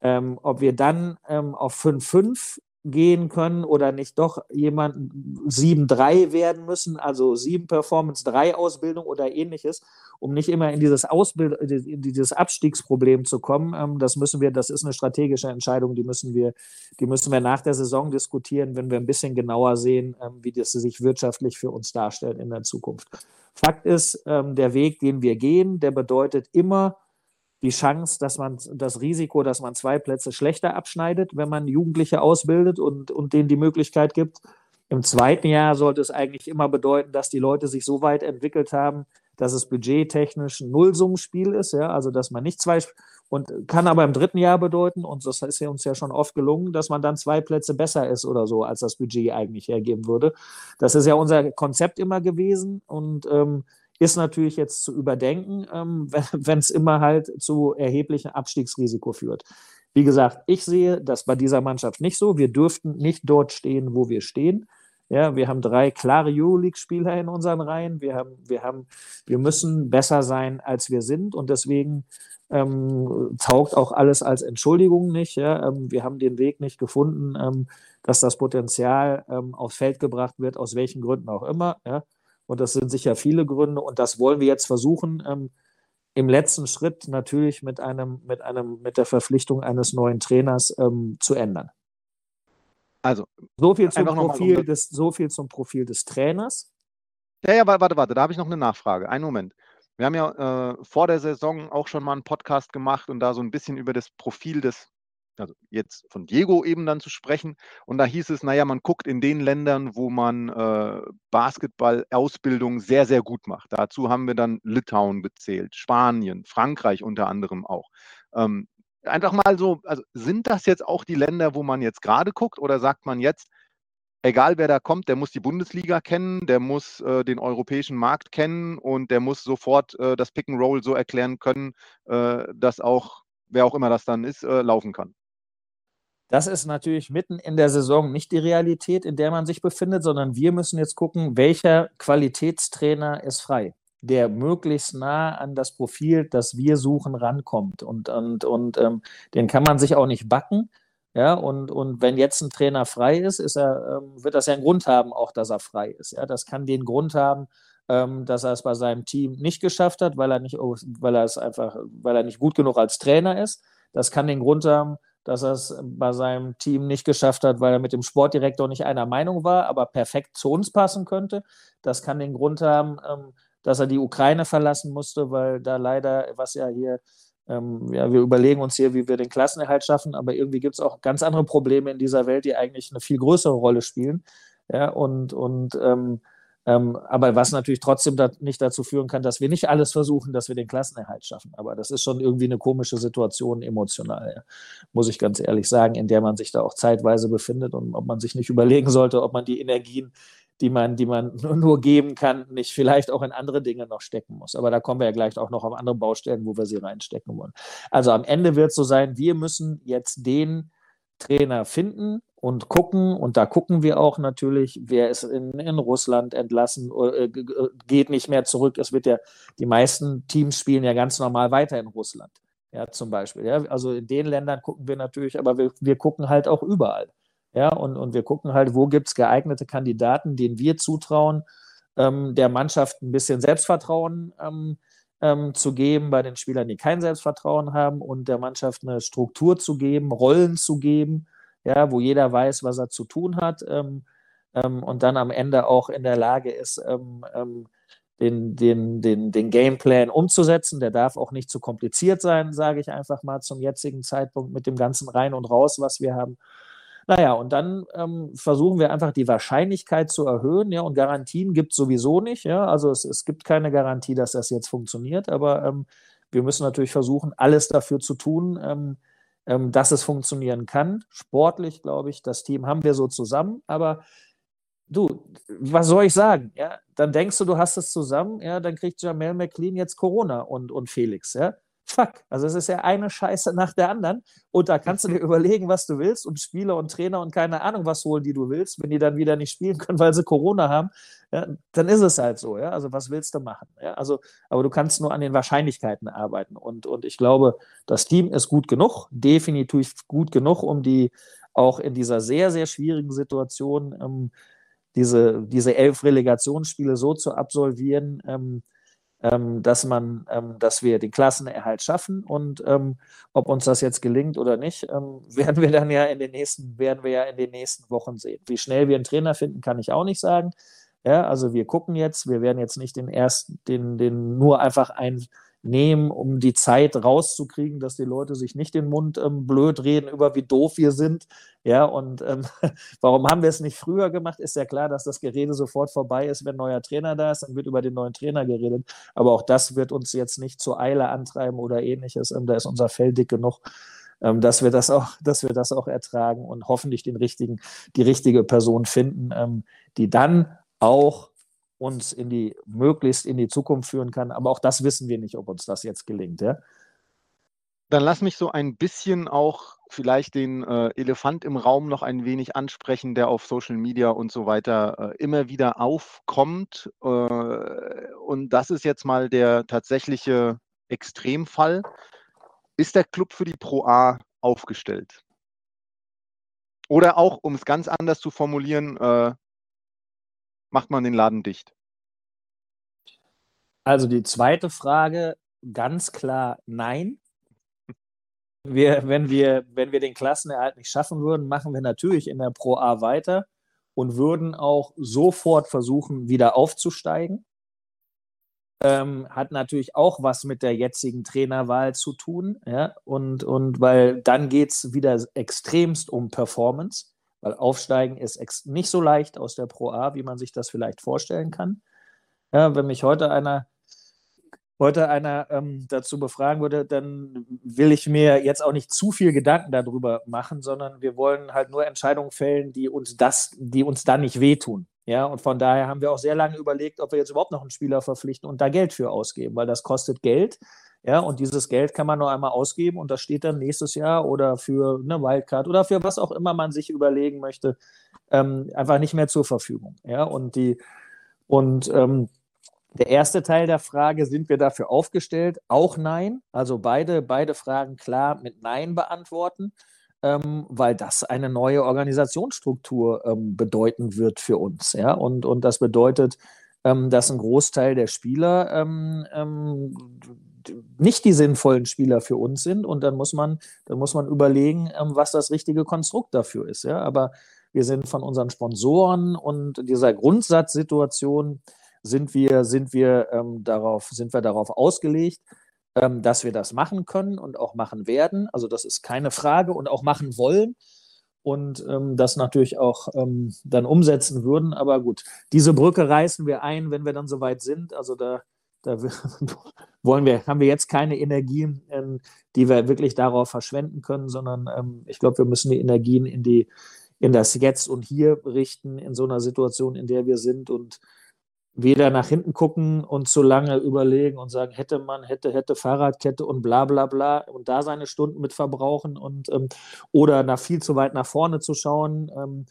ähm, ob wir dann ähm, auf 5-5 gehen können oder nicht doch jemanden 7-3 werden müssen, also 7 Performance, 3 Ausbildung oder ähnliches, um nicht immer in dieses, Ausbild in dieses Abstiegsproblem zu kommen. Ähm, das müssen wir, das ist eine strategische Entscheidung, die müssen wir, die müssen wir nach der Saison diskutieren, wenn wir ein bisschen genauer sehen, wie das sich wirtschaftlich für uns darstellt in der Zukunft. Fakt ist, ähm, der Weg, den wir gehen, der bedeutet immer die Chance, dass man das Risiko, dass man zwei Plätze schlechter abschneidet, wenn man Jugendliche ausbildet und, und denen die Möglichkeit gibt. Im zweiten Jahr sollte es eigentlich immer bedeuten, dass die Leute sich so weit entwickelt haben, dass es budgettechnisch ein Nullsummenspiel ist, ja, also dass man nicht zwei und kann aber im dritten Jahr bedeuten, und das ist ja uns ja schon oft gelungen, dass man dann zwei Plätze besser ist oder so, als das Budget eigentlich hergeben würde. Das ist ja unser Konzept immer gewesen und ähm, ist natürlich jetzt zu überdenken, ähm, *laughs* wenn es immer halt zu erheblichem Abstiegsrisiko führt. Wie gesagt, ich sehe das bei dieser Mannschaft nicht so. Wir dürften nicht dort stehen, wo wir stehen. Ja, wir haben drei klare Euroleague-Spieler in unseren Reihen. Wir, haben, wir, haben, wir müssen besser sein, als wir sind. Und deswegen ähm, taugt auch alles als Entschuldigung nicht. Ja? Ähm, wir haben den Weg nicht gefunden, ähm, dass das Potenzial ähm, aufs Feld gebracht wird, aus welchen Gründen auch immer. Ja? Und das sind sicher viele Gründe. Und das wollen wir jetzt versuchen, ähm, im letzten Schritt natürlich mit einem, mit einem, mit der Verpflichtung eines neuen Trainers ähm, zu ändern. Also so viel zum Profil des, so viel zum Profil des Trainers. Ja, ja, warte, warte, da habe ich noch eine Nachfrage. Einen Moment. Wir haben ja äh, vor der Saison auch schon mal einen Podcast gemacht und da so ein bisschen über das Profil des also jetzt von Diego eben dann zu sprechen. Und da hieß es, naja, man guckt in den Ländern, wo man äh, Basketball-Ausbildung sehr, sehr gut macht. Dazu haben wir dann Litauen gezählt, Spanien, Frankreich unter anderem auch. Ähm, einfach mal so, also sind das jetzt auch die Länder, wo man jetzt gerade guckt oder sagt man jetzt, egal wer da kommt, der muss die Bundesliga kennen, der muss äh, den europäischen Markt kennen und der muss sofort äh, das Pick and Roll so erklären können, äh, dass auch, wer auch immer das dann ist, äh, laufen kann. Das ist natürlich mitten in der Saison nicht die Realität, in der man sich befindet, sondern wir müssen jetzt gucken, welcher Qualitätstrainer ist frei, der möglichst nah an das Profil, das wir suchen, rankommt. Und, und, und ähm, den kann man sich auch nicht backen. Ja, und, und wenn jetzt ein Trainer frei ist, ist er, ähm, wird das ja einen Grund haben, auch dass er frei ist. Ja, das kann den Grund haben, ähm, dass er es bei seinem Team nicht geschafft hat, weil er nicht, weil er es einfach, weil er nicht gut genug als Trainer ist. Das kann den Grund haben, dass er es bei seinem Team nicht geschafft hat, weil er mit dem Sportdirektor nicht einer Meinung war, aber perfekt zu uns passen könnte. Das kann den Grund haben, ähm, dass er die Ukraine verlassen musste, weil da leider, was ja hier, ähm, ja, wir überlegen uns hier, wie wir den Klassenerhalt schaffen, aber irgendwie gibt es auch ganz andere Probleme in dieser Welt, die eigentlich eine viel größere Rolle spielen. Ja, und, und ähm, ähm, aber was natürlich trotzdem da nicht dazu führen kann, dass wir nicht alles versuchen, dass wir den Klassenerhalt schaffen. Aber das ist schon irgendwie eine komische Situation emotional, ja. muss ich ganz ehrlich sagen, in der man sich da auch zeitweise befindet und ob man sich nicht überlegen sollte, ob man die Energien, die man, die man *laughs* nur geben kann, nicht vielleicht auch in andere Dinge noch stecken muss. Aber da kommen wir ja gleich auch noch auf andere Baustellen, wo wir sie reinstecken wollen. Also am Ende wird es so sein, wir müssen jetzt den Trainer finden, und gucken. Und da gucken wir auch natürlich, wer ist in, in Russland entlassen, äh, geht nicht mehr zurück. Es wird ja, die meisten Teams spielen ja ganz normal weiter in Russland. Ja, zum Beispiel. Ja, also in den Ländern gucken wir natürlich, aber wir, wir gucken halt auch überall. Ja, und, und wir gucken halt, wo gibt es geeignete Kandidaten, denen wir zutrauen, ähm, der Mannschaft ein bisschen Selbstvertrauen ähm, ähm, zu geben bei den Spielern, die kein Selbstvertrauen haben und der Mannschaft eine Struktur zu geben, Rollen zu geben ja, wo jeder weiß, was er zu tun hat ähm, ähm, und dann am Ende auch in der Lage ist, ähm, den, den, den, den Gameplan umzusetzen. Der darf auch nicht zu kompliziert sein, sage ich einfach mal zum jetzigen Zeitpunkt mit dem ganzen Rein und Raus, was wir haben. Naja, und dann ähm, versuchen wir einfach die Wahrscheinlichkeit zu erhöhen, ja, und Garantien gibt es sowieso nicht, ja, also es, es gibt keine Garantie, dass das jetzt funktioniert, aber ähm, wir müssen natürlich versuchen, alles dafür zu tun, ähm, ähm, dass es funktionieren kann. Sportlich, glaube ich, das Team haben wir so zusammen, aber du, was soll ich sagen? Ja, dann denkst du, du hast es zusammen, ja, dann kriegt Jamel McLean jetzt Corona und, und Felix, ja fuck. Also es ist ja eine Scheiße nach der anderen. Und da kannst du dir *laughs* überlegen, was du willst und Spieler und Trainer und keine Ahnung was holen, die du willst. Wenn die dann wieder nicht spielen können, weil sie Corona haben, ja, dann ist es halt so. Ja? Also was willst du machen? Ja? Also, aber du kannst nur an den Wahrscheinlichkeiten arbeiten. Und, und ich glaube, das Team ist gut genug, definitiv gut genug, um die auch in dieser sehr, sehr schwierigen Situation ähm, diese, diese elf Relegationsspiele so zu absolvieren, ähm, ähm, dass man, ähm, dass wir den Klassenerhalt schaffen und ähm, ob uns das jetzt gelingt oder nicht, ähm, *laughs* werden wir dann ja in den nächsten, werden wir ja in den nächsten Wochen sehen. Wie schnell wir einen Trainer finden, kann ich auch nicht sagen. Ja, also wir gucken jetzt, wir werden jetzt nicht den ersten, den, den nur einfach ein nehmen, um die Zeit rauszukriegen, dass die Leute sich nicht den Mund ähm, blöd reden über wie doof wir sind. Ja, und ähm, *laughs* warum haben wir es nicht früher gemacht? Ist ja klar, dass das Gerede sofort vorbei ist, wenn neuer Trainer da ist, dann wird über den neuen Trainer geredet. Aber auch das wird uns jetzt nicht zur Eile antreiben oder ähnliches. Ähm, da ist unser Fell dick genug. Ähm, dass wir das auch, *laughs* dass wir das auch ertragen und hoffentlich den richtigen, die richtige Person finden, ähm, die dann auch uns in die, möglichst in die Zukunft führen kann. Aber auch das wissen wir nicht, ob uns das jetzt gelingt. Ja? Dann lass mich so ein bisschen auch vielleicht den äh, Elefant im Raum noch ein wenig ansprechen, der auf Social Media und so weiter äh, immer wieder aufkommt. Äh, und das ist jetzt mal der tatsächliche Extremfall. Ist der Club für die Pro A aufgestellt? Oder auch, um es ganz anders zu formulieren, äh, macht man den Laden dicht? Also die zweite Frage ganz klar nein. Wir, wenn, wir, wenn wir den Klassenerhalt nicht schaffen würden, machen wir natürlich in der Pro A weiter und würden auch sofort versuchen, wieder aufzusteigen. Ähm, hat natürlich auch was mit der jetzigen Trainerwahl zu tun. Ja? Und, und weil dann geht es wieder extremst um Performance, weil Aufsteigen ist nicht so leicht aus der Pro A, wie man sich das vielleicht vorstellen kann. Ja, wenn mich heute einer heute einer ähm, dazu befragen würde, dann will ich mir jetzt auch nicht zu viel Gedanken darüber machen, sondern wir wollen halt nur Entscheidungen fällen, die uns das, die uns dann nicht wehtun. Ja, und von daher haben wir auch sehr lange überlegt, ob wir jetzt überhaupt noch einen Spieler verpflichten und da Geld für ausgeben, weil das kostet Geld. Ja, und dieses Geld kann man nur einmal ausgeben und das steht dann nächstes Jahr oder für eine Wildcard oder für was auch immer man sich überlegen möchte, ähm, einfach nicht mehr zur Verfügung. Ja, und die, und ähm, der erste Teil der Frage, sind wir dafür aufgestellt? Auch nein. Also beide, beide Fragen klar mit Nein beantworten ähm, weil das eine neue Organisationsstruktur ähm, bedeuten wird für uns. Ja? Und, und das bedeutet, ähm, dass ein Großteil der Spieler ähm, ähm, nicht die sinnvollen Spieler für uns sind. Und dann muss man, dann muss man überlegen, ähm, was das richtige Konstrukt dafür ist. Ja? Aber wir sind von unseren Sponsoren und dieser Grundsatzsituation sind wir, sind wir, darauf, sind wir darauf ausgelegt, ähm, dass wir das machen können und auch machen werden. Also das ist keine Frage und auch machen wollen und ähm, das natürlich auch ähm, dann umsetzen würden. Aber gut, diese Brücke reißen wir ein, wenn wir dann soweit sind. Also da, da *laughs* wollen wir, haben wir jetzt keine Energien, ähm, die wir wirklich darauf verschwenden können, sondern ähm, ich glaube, wir müssen die Energien in die in das Jetzt und Hier richten, in so einer Situation, in der wir sind und weder nach hinten gucken und zu lange überlegen und sagen, hätte man, hätte, hätte Fahrradkette und bla bla bla und da seine Stunden mit verbrauchen und ähm, oder nach viel zu weit nach vorne zu schauen, ähm,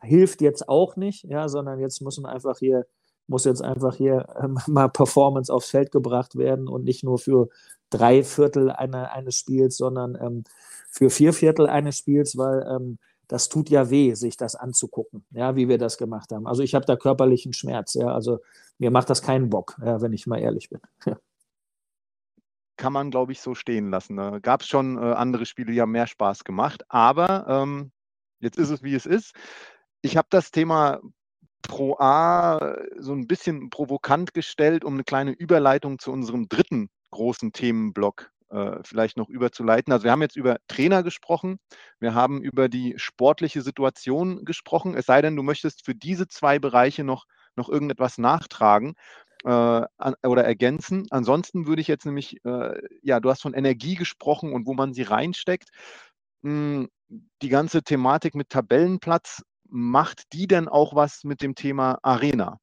hilft jetzt auch nicht, ja, sondern jetzt muss man einfach hier, muss jetzt einfach hier ähm, *laughs* mal Performance aufs Feld gebracht werden und nicht nur für drei Viertel eine, eines Spiels, sondern ähm, für vier Viertel eines Spiels, weil ähm, das tut ja weh, sich das anzugucken, ja, wie wir das gemacht haben. Also ich habe da körperlichen Schmerz, ja, also mir macht das keinen Bock, ja, wenn ich mal ehrlich bin. *laughs* Kann man, glaube ich, so stehen lassen. Ne? Gab es schon äh, andere Spiele, die haben mehr Spaß gemacht, aber ähm, jetzt ist es, wie es ist. Ich habe das Thema Pro A so ein bisschen provokant gestellt, um eine kleine Überleitung zu unserem dritten großen Themenblock äh, vielleicht noch überzuleiten. Also wir haben jetzt über Trainer gesprochen, wir haben über die sportliche Situation gesprochen, es sei denn, du möchtest für diese zwei Bereiche noch, noch irgendetwas nachtragen äh, an, oder ergänzen. Ansonsten würde ich jetzt nämlich, äh, ja, du hast von Energie gesprochen und wo man sie reinsteckt. Hm, die ganze Thematik mit Tabellenplatz, macht die denn auch was mit dem Thema Arena?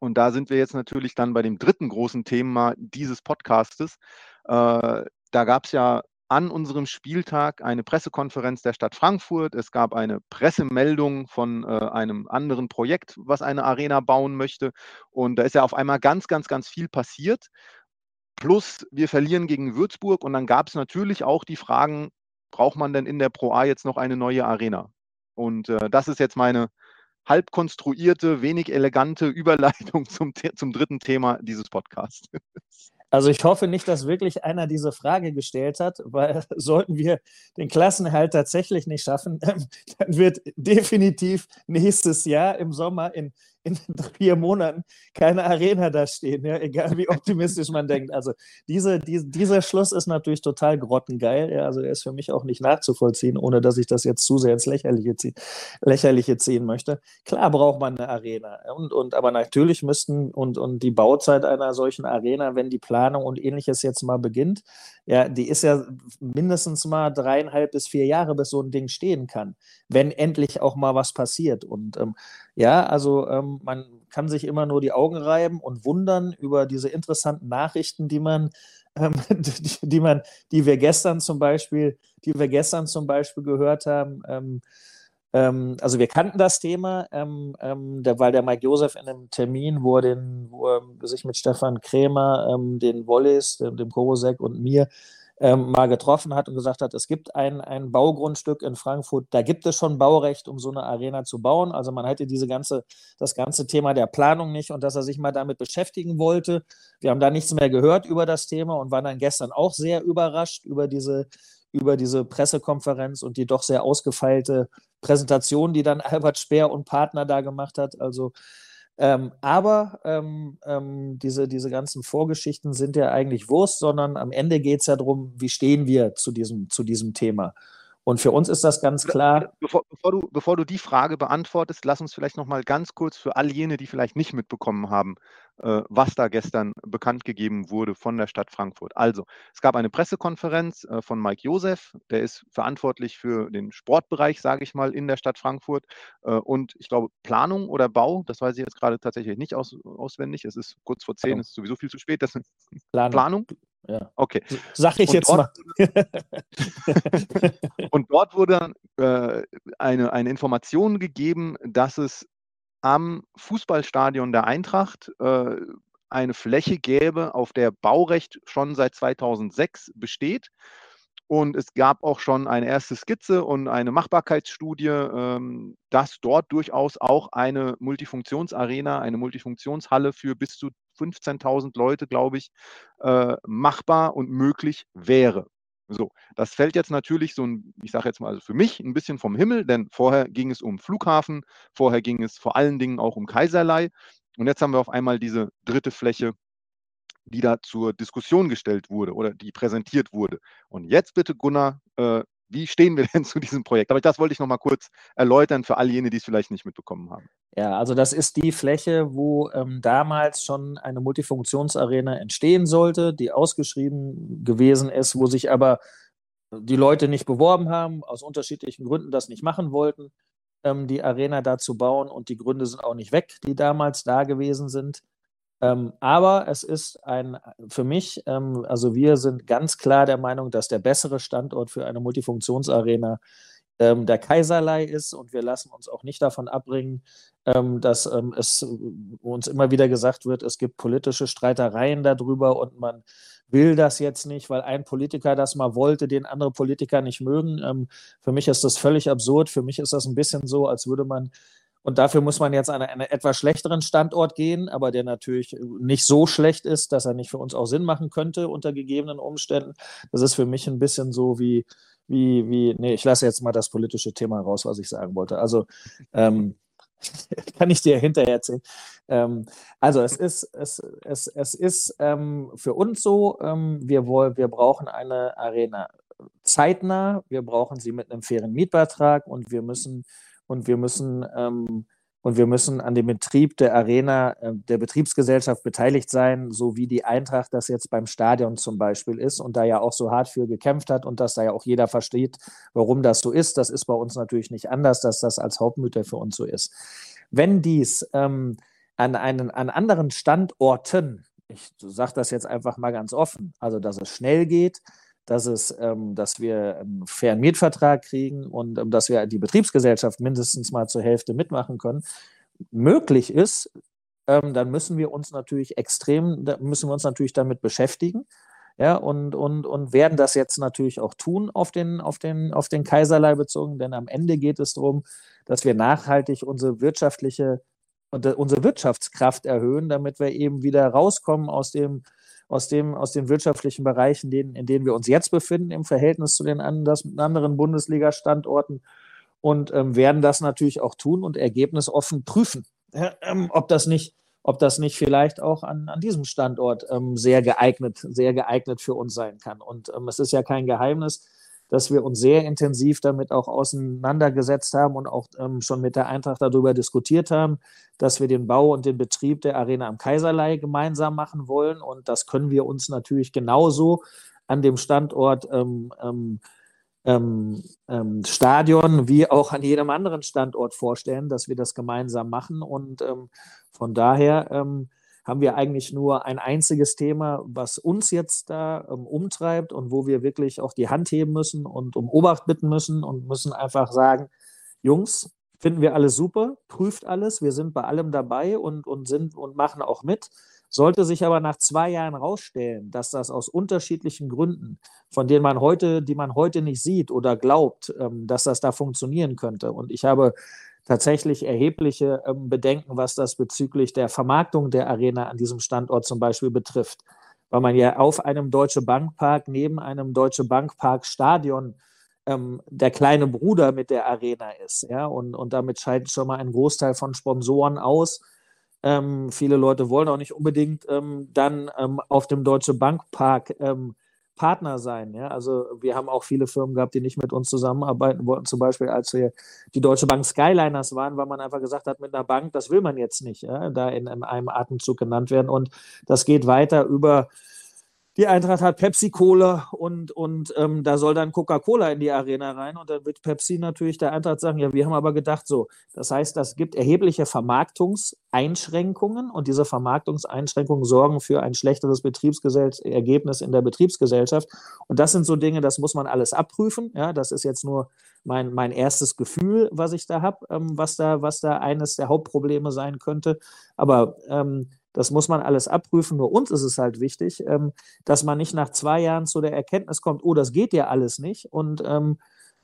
Und da sind wir jetzt natürlich dann bei dem dritten großen Thema dieses Podcastes. Äh, da gab es ja an unserem Spieltag eine Pressekonferenz der Stadt Frankfurt. Es gab eine Pressemeldung von äh, einem anderen Projekt, was eine Arena bauen möchte. Und da ist ja auf einmal ganz, ganz, ganz viel passiert. Plus wir verlieren gegen Würzburg und dann gab es natürlich auch die Fragen, braucht man denn in der Pro A jetzt noch eine neue Arena? Und äh, das ist jetzt meine halb konstruierte, wenig elegante *laughs* Überleitung zum, zum dritten Thema dieses Podcasts. Also ich hoffe nicht, dass wirklich einer diese Frage gestellt hat, weil *laughs* sollten wir den Klassenerhalt tatsächlich nicht schaffen, *laughs* dann wird definitiv nächstes Jahr im Sommer in in *laughs* vier Monaten keine Arena da stehen, ja, egal wie optimistisch man denkt. Also diese, diese, dieser Schluss ist natürlich total grottengeil. Ja, also er ist für mich auch nicht nachzuvollziehen, ohne dass ich das jetzt zu sehr ins Lächerliche, zieh, Lächerliche ziehen möchte. Klar braucht man eine Arena. Und, und, aber natürlich müssten und, und die Bauzeit einer solchen Arena, wenn die Planung und ähnliches jetzt mal beginnt, ja, die ist ja mindestens mal dreieinhalb bis vier Jahre, bis so ein Ding stehen kann, wenn endlich auch mal was passiert. Und ähm, ja, also ähm, man kann sich immer nur die Augen reiben und wundern über diese interessanten Nachrichten, die man, ähm, *laughs* die, die, man, die wir gestern zum Beispiel, die wir gestern zum Beispiel gehört haben. Ähm, ähm, also wir kannten das Thema, ähm, der, weil der Mike Josef in einem Termin, wo er, den, wo er sich mit Stefan Krämer, den Wollis, dem, dem Korosek und mir ähm, mal getroffen hat und gesagt hat, es gibt ein, ein Baugrundstück in Frankfurt, da gibt es schon Baurecht, um so eine Arena zu bauen. Also man hätte diese ganze, das ganze Thema der Planung nicht und dass er sich mal damit beschäftigen wollte. Wir haben da nichts mehr gehört über das Thema und waren dann gestern auch sehr überrascht über diese, über diese Pressekonferenz und die doch sehr ausgefeilte Präsentation, die dann *laughs* Albert Speer und Partner da gemacht hat. Also ähm, aber ähm, ähm, diese, diese ganzen Vorgeschichten sind ja eigentlich Wurst, sondern am Ende geht es ja darum, wie stehen wir zu diesem, zu diesem Thema. Und für uns ist das ganz klar. Bevor, bevor, du, bevor du die Frage beantwortest, lass uns vielleicht noch mal ganz kurz für all jene, die vielleicht nicht mitbekommen haben, was da gestern bekannt gegeben wurde von der Stadt Frankfurt. Also, es gab eine Pressekonferenz äh, von Mike Josef, der ist verantwortlich für den Sportbereich, sage ich mal, in der Stadt Frankfurt. Äh, und ich glaube, Planung oder Bau, das weiß ich jetzt gerade tatsächlich nicht aus, auswendig. Es ist kurz vor zehn, es ist sowieso viel zu spät. Das ist Planung. Planung. Ja. Okay. Sag ich und jetzt mal. *laughs* und dort wurde äh, eine, eine Information gegeben, dass es am Fußballstadion der Eintracht äh, eine Fläche gäbe, auf der Baurecht schon seit 2006 besteht. Und es gab auch schon eine erste Skizze und eine Machbarkeitsstudie, ähm, dass dort durchaus auch eine Multifunktionsarena, eine Multifunktionshalle für bis zu 15.000 Leute, glaube ich, äh, machbar und möglich wäre. So, das fällt jetzt natürlich so ein, ich sage jetzt mal also für mich ein bisschen vom Himmel, denn vorher ging es um Flughafen, vorher ging es vor allen Dingen auch um Kaiserlei und jetzt haben wir auf einmal diese dritte Fläche, die da zur Diskussion gestellt wurde oder die präsentiert wurde. Und jetzt bitte Gunnar, äh, wie stehen wir *laughs* denn zu diesem Projekt? Aber das wollte ich noch mal kurz erläutern für all jene, die es vielleicht nicht mitbekommen haben. Ja, also das ist die Fläche, wo ähm, damals schon eine Multifunktionsarena entstehen sollte, die ausgeschrieben gewesen ist, wo sich aber die Leute nicht beworben haben, aus unterschiedlichen Gründen das nicht machen wollten, ähm, die Arena da zu bauen. Und die Gründe sind auch nicht weg, die damals da gewesen sind. Ähm, aber es ist ein, für mich, ähm, also wir sind ganz klar der Meinung, dass der bessere Standort für eine Multifunktionsarena ähm, der Kaiserlei ist und wir lassen uns auch nicht davon abbringen, ähm, dass ähm, es uns immer wieder gesagt wird, es gibt politische Streitereien darüber und man will das jetzt nicht, weil ein Politiker das mal wollte, den andere Politiker nicht mögen. Ähm, für mich ist das völlig absurd. Für mich ist das ein bisschen so, als würde man und dafür muss man jetzt an einen etwas schlechteren Standort gehen, aber der natürlich nicht so schlecht ist, dass er nicht für uns auch Sinn machen könnte unter gegebenen Umständen. Das ist für mich ein bisschen so wie, wie, wie, nee, ich lasse jetzt mal das politische Thema raus, was ich sagen wollte. Also ähm, *laughs* kann ich dir hinterher erzählen. Ähm, also es ist, es, es, es ist ähm, für uns so, ähm, wir, wollen, wir brauchen eine Arena zeitnah, wir brauchen sie mit einem fairen Mietbeitrag und wir müssen, und wir müssen ähm, und wir müssen an dem Betrieb der Arena, äh, der Betriebsgesellschaft beteiligt sein, so wie die Eintracht das jetzt beim Stadion zum Beispiel ist und da ja auch so hart für gekämpft hat und dass da ja auch jeder versteht, warum das so ist. Das ist bei uns natürlich nicht anders, dass das als Hauptmütter für uns so ist. Wenn dies ähm, an, einen, an anderen Standorten, ich sage das jetzt einfach mal ganz offen, also dass es schnell geht, dass, es, ähm, dass wir einen fairen Mietvertrag kriegen und ähm, dass wir die Betriebsgesellschaft mindestens mal zur Hälfte mitmachen können, möglich ist, ähm, dann müssen wir uns natürlich extrem, müssen wir uns natürlich damit beschäftigen. Ja, und, und, und werden das jetzt natürlich auch tun auf den, auf, den, auf den Kaiserlei bezogen, denn am Ende geht es darum, dass wir nachhaltig unsere wirtschaftliche unsere Wirtschaftskraft erhöhen, damit wir eben wieder rauskommen aus dem, aus, dem, aus den wirtschaftlichen Bereichen, in, in denen wir uns jetzt befinden, im Verhältnis zu den anderen Bundesliga-Standorten und ähm, werden das natürlich auch tun und ergebnisoffen prüfen, ähm, ob das nicht ob das nicht vielleicht auch an, an diesem Standort ähm, sehr geeignet, sehr geeignet für uns sein kann. Und ähm, es ist ja kein Geheimnis, dass wir uns sehr intensiv damit auch auseinandergesetzt haben und auch ähm, schon mit der Eintracht darüber diskutiert haben, dass wir den Bau und den Betrieb der Arena am Kaiserlei gemeinsam machen wollen. Und das können wir uns natürlich genauso an dem Standort ähm, ähm, ähm, ähm Stadion wie auch an jedem anderen Standort vorstellen, dass wir das gemeinsam machen. Und ähm, von daher haben wir eigentlich nur ein einziges Thema, was uns jetzt da ähm, umtreibt und wo wir wirklich auch die Hand heben müssen und um Obacht bitten müssen und müssen einfach sagen, Jungs, finden wir alles super, prüft alles, wir sind bei allem dabei und, und sind und machen auch mit. Sollte sich aber nach zwei Jahren herausstellen, dass das aus unterschiedlichen Gründen, von denen man heute, die man heute nicht sieht oder glaubt, ähm, dass das da funktionieren könnte. Und ich habe tatsächlich erhebliche ähm, Bedenken, was das bezüglich der Vermarktung der Arena an diesem Standort zum Beispiel betrifft. Weil man ja auf einem Deutsche Bankpark neben einem Deutsche Bankpark Stadion ähm, der kleine Bruder mit der Arena ist. Ja? Und, und damit scheidet schon mal ein Großteil von Sponsoren aus ähm, viele Leute wollen auch nicht unbedingt ähm, dann ähm, auf dem Deutsche Bankpark ähm, Partner sein. Ja? Also wir haben auch viele Firmen gehabt, die nicht mit uns zusammenarbeiten wollten. Zum Beispiel, als wir die Deutsche Bank Skyliners waren, weil man einfach gesagt hat, mit einer Bank, das will man jetzt nicht, ja? da in, in einem Atemzug genannt werden. Und das geht weiter über die Eintracht hat Pepsi-Cola und, und ähm, da soll dann Coca-Cola in die Arena rein und dann wird Pepsi natürlich der Eintracht sagen, ja, wir haben aber gedacht so. Das heißt, das gibt erhebliche Vermarktungseinschränkungen und diese Vermarktungseinschränkungen sorgen für ein schlechteres Betriebsergebnis in der Betriebsgesellschaft. Und das sind so Dinge, das muss man alles abprüfen. Ja, das ist jetzt nur mein, mein erstes Gefühl, was ich da habe, ähm, was, da, was da eines der Hauptprobleme sein könnte. Aber ähm, das muss man alles abprüfen. Nur uns ist es halt wichtig, ähm, dass man nicht nach zwei Jahren zu der Erkenntnis kommt, oh, das geht ja alles nicht. Und ähm,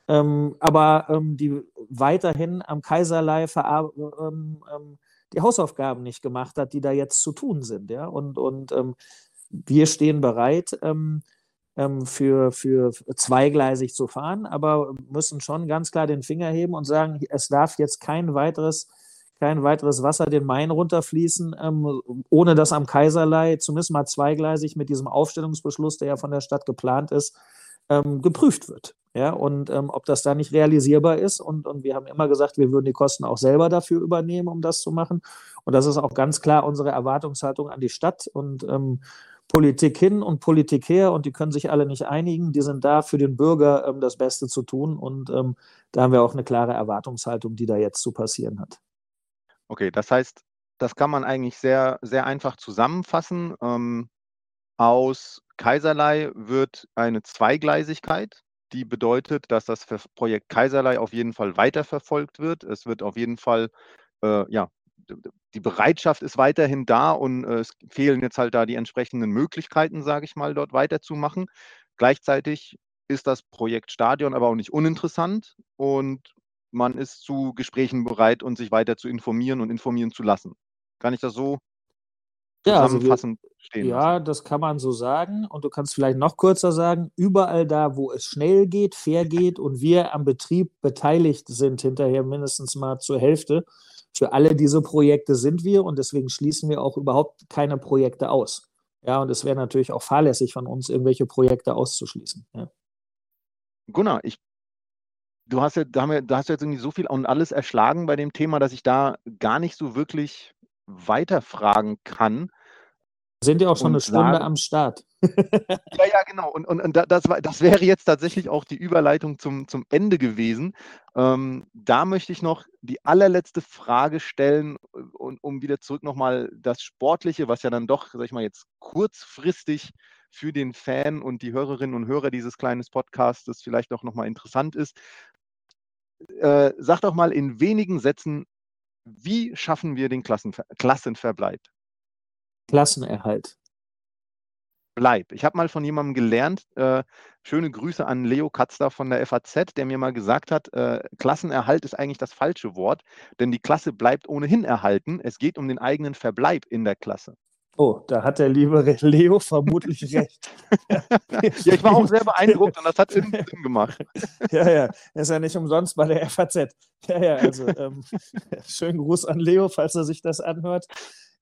ähm, aber ähm, die weiterhin am Kaiserlei ähm, ähm, die Hausaufgaben nicht gemacht hat, die da jetzt zu tun sind. Ja? Und, und wir stehen bereit, für, für zweigleisig zu fahren, aber müssen schon ganz klar den Finger heben und sagen, es darf jetzt kein weiteres kein weiteres Wasser den Main runterfließen, ähm, ohne dass am Kaiserlei zumindest mal zweigleisig mit diesem Aufstellungsbeschluss, der ja von der Stadt geplant ist, ähm, geprüft wird. Ja, und ähm, ob das da nicht realisierbar ist. Und, und wir haben immer gesagt, wir würden die Kosten auch selber dafür übernehmen, um das zu machen. Und das ist auch ganz klar unsere Erwartungshaltung an die Stadt und ähm, Politik hin und Politik her. Und die können sich alle nicht einigen. Die sind da für den Bürger ähm, das Beste zu tun. Und ähm, da haben wir auch eine klare Erwartungshaltung, die da jetzt zu passieren hat. Okay, das heißt, das kann man eigentlich sehr, sehr einfach zusammenfassen. Ähm, aus Kaiserlei wird eine Zweigleisigkeit, die bedeutet, dass das Projekt Kaiserlei auf jeden Fall weiterverfolgt wird. Es wird auf jeden Fall, äh, ja, die Bereitschaft ist weiterhin da und äh, es fehlen jetzt halt da die entsprechenden Möglichkeiten, sage ich mal, dort weiterzumachen. Gleichzeitig ist das Projekt Stadion aber auch nicht uninteressant und man ist zu Gesprächen bereit und sich weiter zu informieren und informieren zu lassen. Kann ich das so ja, zusammenfassend also wir, stehen Ja, lassen? das kann man so sagen. Und du kannst vielleicht noch kürzer sagen, überall da, wo es schnell geht, fair geht und wir am Betrieb beteiligt sind, hinterher mindestens mal zur Hälfte, für alle diese Projekte sind wir und deswegen schließen wir auch überhaupt keine Projekte aus. Ja, und es wäre natürlich auch fahrlässig von uns, irgendwelche Projekte auszuschließen. Ja. Gunnar, ich du hast ja, da, haben wir, da hast du jetzt irgendwie so viel und alles erschlagen bei dem Thema, dass ich da gar nicht so wirklich weiterfragen kann. Sind ja auch schon eine Stunde sagen, am Start. *laughs* ja, ja, genau. Und, und, und das, das wäre jetzt tatsächlich auch die Überleitung zum, zum Ende gewesen. Ähm, da möchte ich noch die allerletzte Frage stellen, und, um wieder zurück nochmal das Sportliche, was ja dann doch, sag ich mal, jetzt kurzfristig für den Fan und die Hörerinnen und Hörer dieses kleinen Podcasts vielleicht auch nochmal interessant ist. Äh, sag doch mal in wenigen Sätzen, wie schaffen wir den Klassenver Klassenverbleib? Klassenerhalt. Bleib. Ich habe mal von jemandem gelernt, äh, schöne Grüße an Leo Katzler von der FAZ, der mir mal gesagt hat, äh, Klassenerhalt ist eigentlich das falsche Wort, denn die Klasse bleibt ohnehin erhalten. Es geht um den eigenen Verbleib in der Klasse. Oh, da hat der liebe Leo vermutlich *laughs* recht. ja, ich war auch sehr beeindruckt und das hat Sinn gemacht. *laughs* ja, ja, er ist ja nicht umsonst bei der FAZ. Ja, ja, also ähm, *laughs* schönen Gruß an Leo, falls er sich das anhört.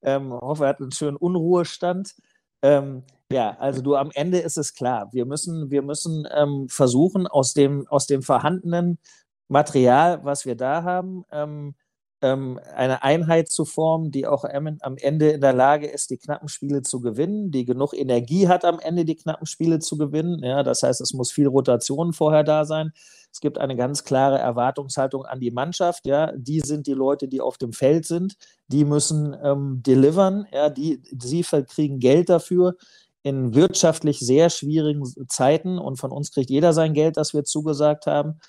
Ähm, hoffe, er hat einen schönen Unruhestand. Ähm, ja, also du, am Ende ist es klar. Wir müssen, wir müssen ähm, versuchen, aus dem, aus dem vorhandenen Material, was wir da haben, ähm, ähm, eine Einheit zu formen, die auch am Ende in der Lage ist, die knappen Spiele zu gewinnen, die genug Energie hat, am Ende die knappen Spiele zu gewinnen. Ja, das heißt, es muss viel Rotation vorher da sein. Es gibt eine ganz klare Erwartungshaltung an die Mannschaft. Ja, die sind die Leute, die auf dem Feld sind. Die müssen ähm, delivern. Ja, die, sie kriegen Geld dafür in wirtschaftlich sehr schwierigen Zeiten und von uns kriegt jeder sein Geld, das wir zugesagt haben.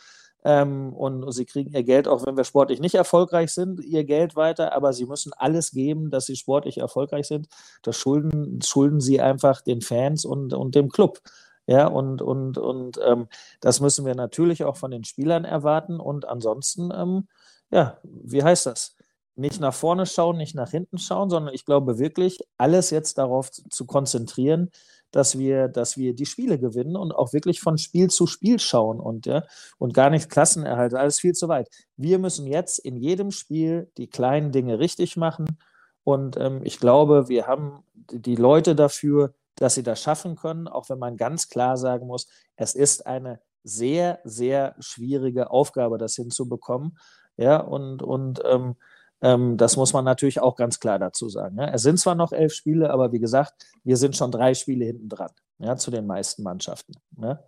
Ähm, und sie kriegen ihr Geld, auch wenn wir sportlich nicht erfolgreich sind, ihr Geld weiter, aber sie müssen alles geben, dass sie sportlich erfolgreich sind. Das schulden, schulden sie einfach den Fans und, und dem Club. Ja, und, und, und ähm, das müssen wir natürlich auch von den Spielern erwarten. Und ansonsten, ähm, ja, wie heißt das? Nicht nach vorne schauen, nicht nach hinten schauen, sondern ich glaube wirklich, alles jetzt darauf zu konzentrieren, dass wir, dass wir die Spiele gewinnen und auch wirklich von Spiel zu Spiel schauen und, ja, und gar nicht Klassenerhalt, alles viel zu weit. Wir müssen jetzt in jedem Spiel die kleinen Dinge richtig machen. Und ähm, ich glaube, wir haben die Leute dafür, dass sie das schaffen können, auch wenn man ganz klar sagen muss, es ist eine sehr, sehr schwierige Aufgabe, das hinzubekommen. Ja, und, und ähm, ähm, das muss man natürlich auch ganz klar dazu sagen. Ja. Es sind zwar noch elf Spiele, aber wie gesagt, wir sind schon drei Spiele hinten dran, ja, zu den meisten Mannschaften. Ja.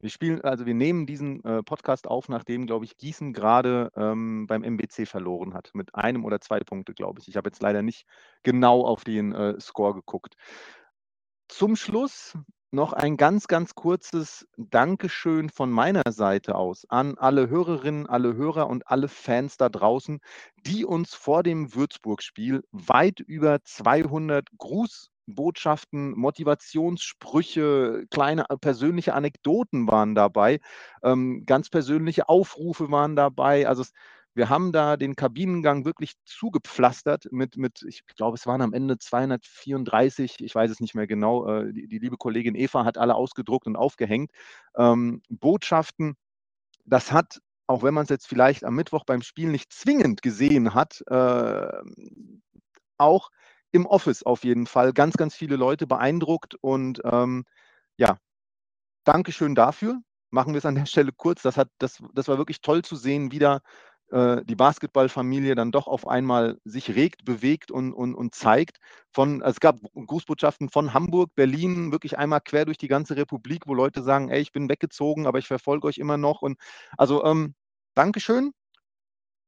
Wir spielen, also wir nehmen diesen äh, Podcast auf, nachdem, glaube ich, Gießen gerade ähm, beim MBC verloren hat. Mit einem oder zwei Punkte, glaube ich. Ich habe jetzt leider nicht genau auf den äh, Score geguckt. Zum Schluss noch ein ganz, ganz kurzes Dankeschön von meiner Seite aus an alle Hörerinnen, alle Hörer und alle Fans da draußen, die uns vor dem Würzburg-Spiel weit über 200 Grußbotschaften, Motivationssprüche, kleine äh, persönliche Anekdoten waren dabei, ähm, ganz persönliche Aufrufe waren dabei. Also es wir haben da den Kabinengang wirklich zugepflastert mit, mit ich glaube, es waren am Ende 234, ich weiß es nicht mehr genau, äh, die, die, liebe Kollegin Eva hat alle ausgedruckt und aufgehängt, ähm, Botschaften. Das hat, auch wenn man es jetzt vielleicht am Mittwoch beim Spiel nicht zwingend gesehen hat, äh, auch im Office auf jeden Fall ganz, ganz viele Leute beeindruckt und ähm, ja, Dankeschön dafür. Machen wir es an der Stelle kurz. Das, hat, das, das war wirklich toll zu sehen, wieder äh, die Basketballfamilie dann doch auf einmal sich regt, bewegt und, und, und zeigt. Von, also es gab Grußbotschaften von Hamburg, Berlin, wirklich einmal quer durch die ganze Republik, wo Leute sagen, ey, ich bin weggezogen, aber ich verfolge euch immer noch. Und also ähm, Dankeschön.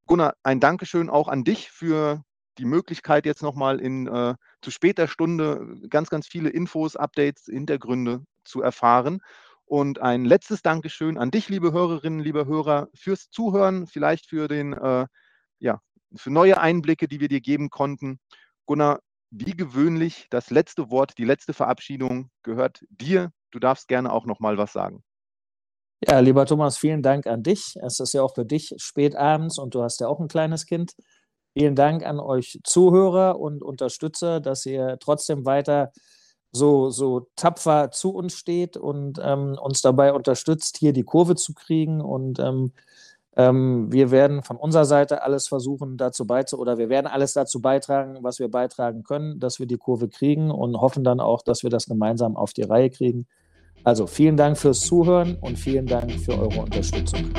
Gunnar, ein Dankeschön auch an dich für die Möglichkeit, jetzt nochmal in äh, zu später Stunde ganz, ganz viele Infos, Updates, Hintergründe zu erfahren. Und ein letztes Dankeschön an dich, liebe Hörerinnen, liebe Hörer, fürs Zuhören, vielleicht für den, äh, ja, für neue Einblicke, die wir dir geben konnten. Gunnar, wie gewöhnlich, das letzte Wort, die letzte Verabschiedung gehört dir. Du darfst gerne auch noch mal was sagen. Ja, lieber Thomas, vielen Dank an dich. Es ist ja auch für dich spät abends und du hast ja auch ein kleines Kind. Vielen Dank an euch Zuhörer und Unterstützer, dass ihr trotzdem weiter so, so tapfer zu uns steht und ähm, uns dabei unterstützt, hier die Kurve zu kriegen. Und ähm, ähm, wir werden von unserer Seite alles versuchen, dazu beizutragen, oder wir werden alles dazu beitragen, was wir beitragen können, dass wir die Kurve kriegen und hoffen dann auch, dass wir das gemeinsam auf die Reihe kriegen. Also vielen Dank fürs Zuhören und vielen Dank für eure Unterstützung.